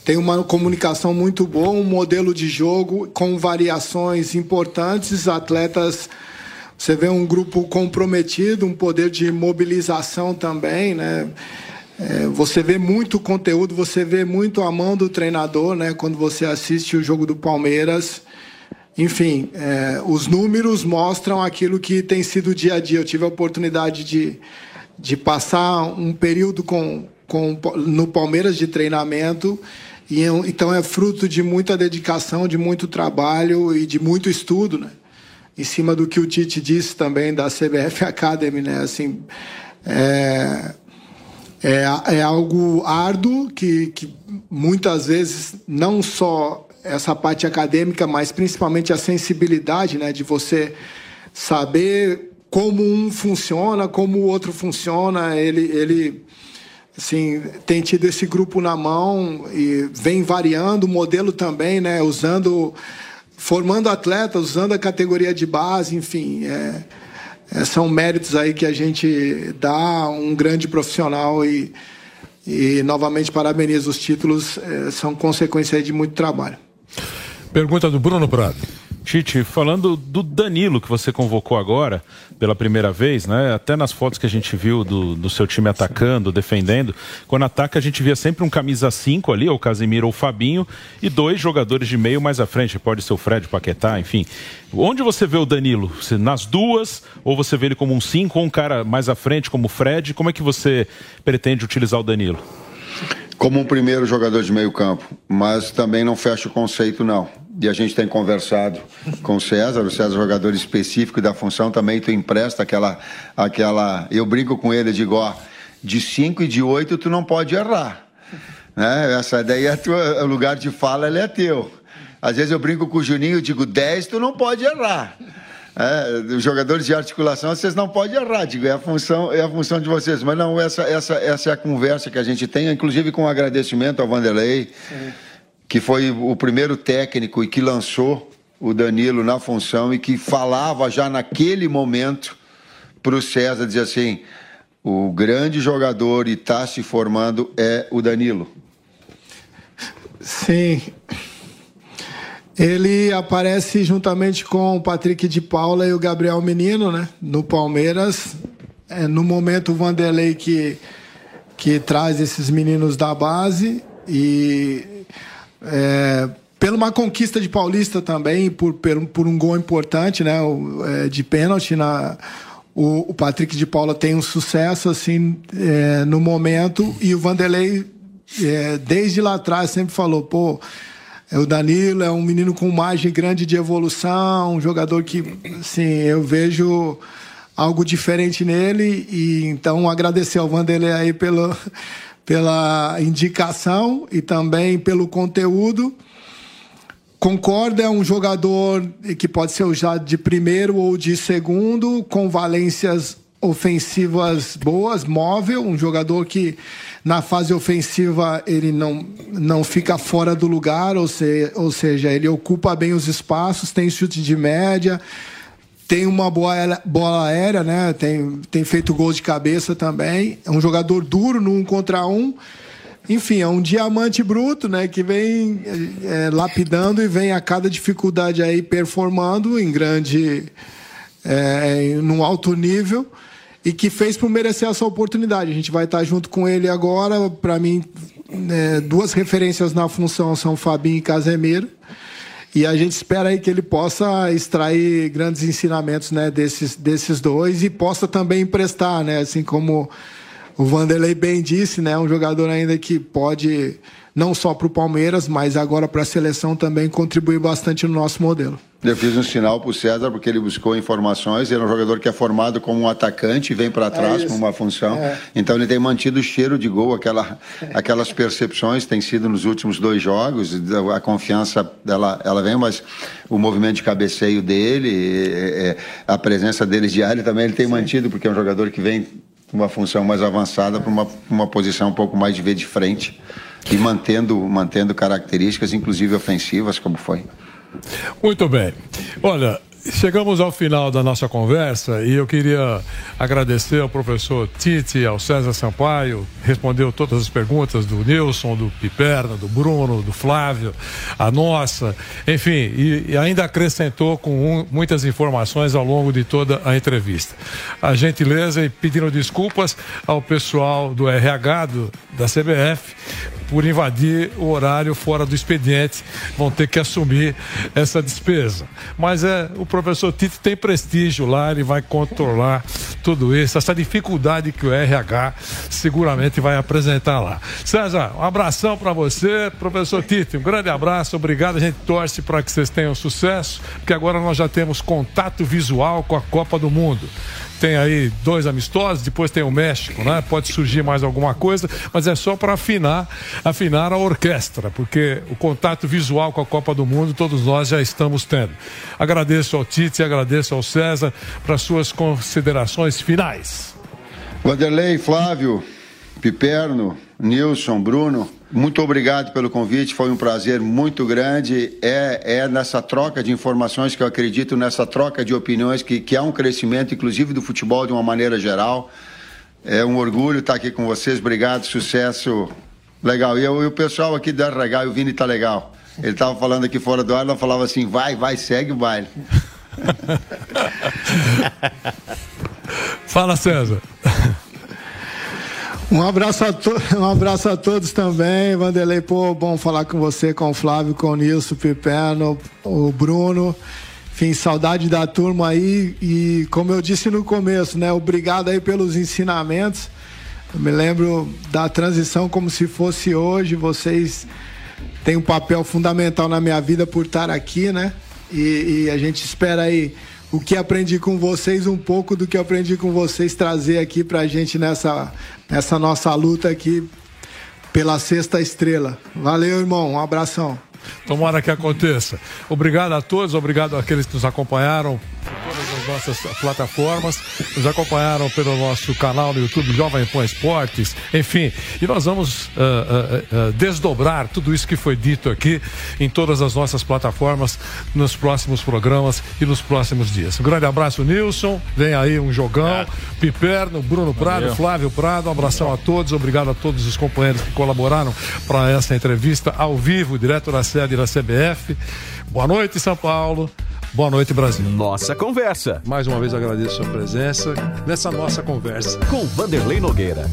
tem uma comunicação muito boa, um modelo de jogo com variações importantes, atletas. Você vê um grupo comprometido, um poder de mobilização também, né? É, você vê muito conteúdo, você vê muito a mão do treinador, né? Quando você assiste o jogo do Palmeiras. Enfim, é, os números mostram aquilo que tem sido o dia a dia. Eu tive a oportunidade de, de passar um período com, com, no Palmeiras de treinamento e, então é fruto de muita dedicação, de muito trabalho e de muito estudo, né? Em cima do que o Tite disse também da CBF Academy, né? Assim, é, é, é algo árduo que, que muitas vezes não só essa parte acadêmica, mas principalmente a sensibilidade, né? De você saber como um funciona, como o outro funciona. Ele, ele assim, tem tido esse grupo na mão e vem variando o modelo também, né? Usando, formando atletas, usando a categoria de base, enfim. É, é, são méritos aí que a gente dá um grande profissional e, e novamente parabenizo os títulos, é, são consequência de muito trabalho. Pergunta do Bruno Prado. Tite, falando do Danilo que você convocou agora pela primeira vez, né? Até nas fotos que a gente viu do, do seu time atacando, defendendo, quando ataca a gente via sempre um camisa 5 ali, ou o Casemiro ou o Fabinho, e dois jogadores de meio mais à frente, pode ser o Fred, Paquetá, enfim. Onde você vê o Danilo? Nas duas, ou você vê ele como um 5 ou um cara mais à frente como o Fred? Como é que você pretende utilizar o Danilo? Como um primeiro jogador de meio campo, mas também não fecha o conceito não e a gente tem conversado com o César, o César é jogador específico da função, também tu empresta aquela, aquela, eu brinco com ele, digo, ó, de 5 e de 8 tu não pode errar, né? Essa daí é o lugar de fala, ele é teu. Às vezes eu brinco com o Juninho, digo, 10 tu não pode errar. É, jogadores de articulação, vocês não podem errar, digo, é a função, é a função de vocês. Mas não, essa, essa, essa é a conversa que a gente tem, inclusive com um agradecimento ao Vanderlei. Que foi o primeiro técnico e que lançou o Danilo na função e que falava já naquele momento para o César dizer assim: o grande jogador e está se formando é o Danilo. Sim. Ele aparece juntamente com o Patrick de Paula e o Gabriel Menino, né? No Palmeiras. É, no momento, o Vanderlei que, que traz esses meninos da base e é, pela uma conquista de Paulista também, por, por, um gol importante, né? O, é, de pênalti na. O, o, Patrick de Paula tem um sucesso assim é, no momento e o Vanderlei é, desde lá atrás sempre falou, pô, o Danilo é um menino com margem grande de evolução, um jogador que, assim, eu vejo algo diferente nele e então agradecer ao Vanderlei aí pelo, pela indicação e também pelo conteúdo. Concorda, é um jogador que pode ser usado de primeiro ou de segundo, com valências ofensivas boas, móvel, um jogador que na fase ofensiva ele não, não fica fora do lugar, ou, se, ou seja, ele ocupa bem os espaços, tem chute de média, tem uma boa bola aérea, né? Tem, tem feito gols de cabeça também. É um jogador duro no um contra um. Enfim, é um diamante bruto, né? Que vem é, lapidando e vem a cada dificuldade aí performando em grande, é, num alto nível e que fez por merecer essa oportunidade. A gente vai estar junto com ele agora. Para mim, é, duas referências na função são Fabinho e Casemiro. E a gente espera aí que ele possa extrair grandes ensinamentos né, desses, desses dois e possa também emprestar, né? Assim como o Vanderlei bem disse, né? Um jogador ainda que pode, não só para o Palmeiras, mas agora para a seleção também contribuir bastante no nosso modelo. Eu fiz um sinal para o César porque ele buscou informações. Ele é um jogador que é formado como um atacante e vem para trás é com uma função. É. Então ele tem mantido o cheiro de gol, aquela, aquelas percepções tem sido nos últimos dois jogos. A confiança ela, ela vem, mas o movimento de cabeceio dele, é, é a presença dele diária também ele tem Sim. mantido porque é um jogador que vem uma função mais avançada para uma, uma posição um pouco mais de ver de frente e mantendo, mantendo características, inclusive ofensivas, como foi. Muito bem. Olha, Chegamos ao final da nossa conversa e eu queria agradecer ao professor Tite, ao César Sampaio, respondeu todas as perguntas do Nilson, do Piperna, do Bruno, do Flávio, a nossa, enfim, e, e ainda acrescentou com um, muitas informações ao longo de toda a entrevista. A gentileza e pedindo desculpas ao pessoal do RH do, da CBF por invadir o horário fora do expediente, vão ter que assumir essa despesa. Mas é o professor Tito tem prestígio lá, ele vai controlar tudo isso, essa dificuldade que o RH seguramente vai apresentar lá. César, um abração para você, professor Tito, um grande abraço, obrigado. A gente torce para que vocês tenham sucesso, porque agora nós já temos contato visual com a Copa do Mundo tem aí dois amistosos, depois tem o México, né? Pode surgir mais alguma coisa, mas é só para afinar, afinar a orquestra, porque o contato visual com a Copa do Mundo todos nós já estamos tendo. Agradeço ao Tite, agradeço ao César para suas considerações finais. Vanderlei, Flávio, Piperno, Nilson, Bruno, muito obrigado pelo convite, foi um prazer muito grande. É, é nessa troca de informações que eu acredito, nessa troca de opiniões, que, que há um crescimento, inclusive do futebol de uma maneira geral. É um orgulho estar aqui com vocês, obrigado, sucesso. Legal. E, eu, e o pessoal aqui do RH, o Vini tá legal. Ele estava falando aqui fora do ar, ela falava assim: vai, vai, segue o baile. Fala, César. Um abraço, a um abraço a todos também, Vanderlei. Pô, bom falar com você, com o Flávio, com o Nilson, o Pipeno, o Bruno. Enfim, saudade da turma aí. E como eu disse no começo, né? Obrigado aí pelos ensinamentos. Eu me lembro da transição como se fosse hoje. Vocês têm um papel fundamental na minha vida por estar aqui, né? E, e a gente espera aí o que aprendi com vocês, um pouco do que aprendi com vocês, trazer aqui pra gente nessa, nessa nossa luta aqui pela sexta estrela. Valeu, irmão. Um abração. Tomara que aconteça. Obrigado a todos, obrigado àqueles que nos acompanharam nossas plataformas, nos acompanharam pelo nosso canal no YouTube Jovem Pan Esportes, enfim. E nós vamos uh, uh, uh, desdobrar tudo isso que foi dito aqui em todas as nossas plataformas nos próximos programas e nos próximos dias. Um grande abraço, Nilson. Vem aí um jogão. É. Piperno, Bruno Prado, Valeu. Flávio Prado. Um abração a todos. Obrigado a todos os companheiros que colaboraram para essa entrevista ao vivo, direto da sede da CBF. Boa noite, São Paulo. Boa noite, Brasil. Nossa conversa. Mais uma vez agradeço a sua presença nessa nossa conversa. Com Vanderlei Nogueira.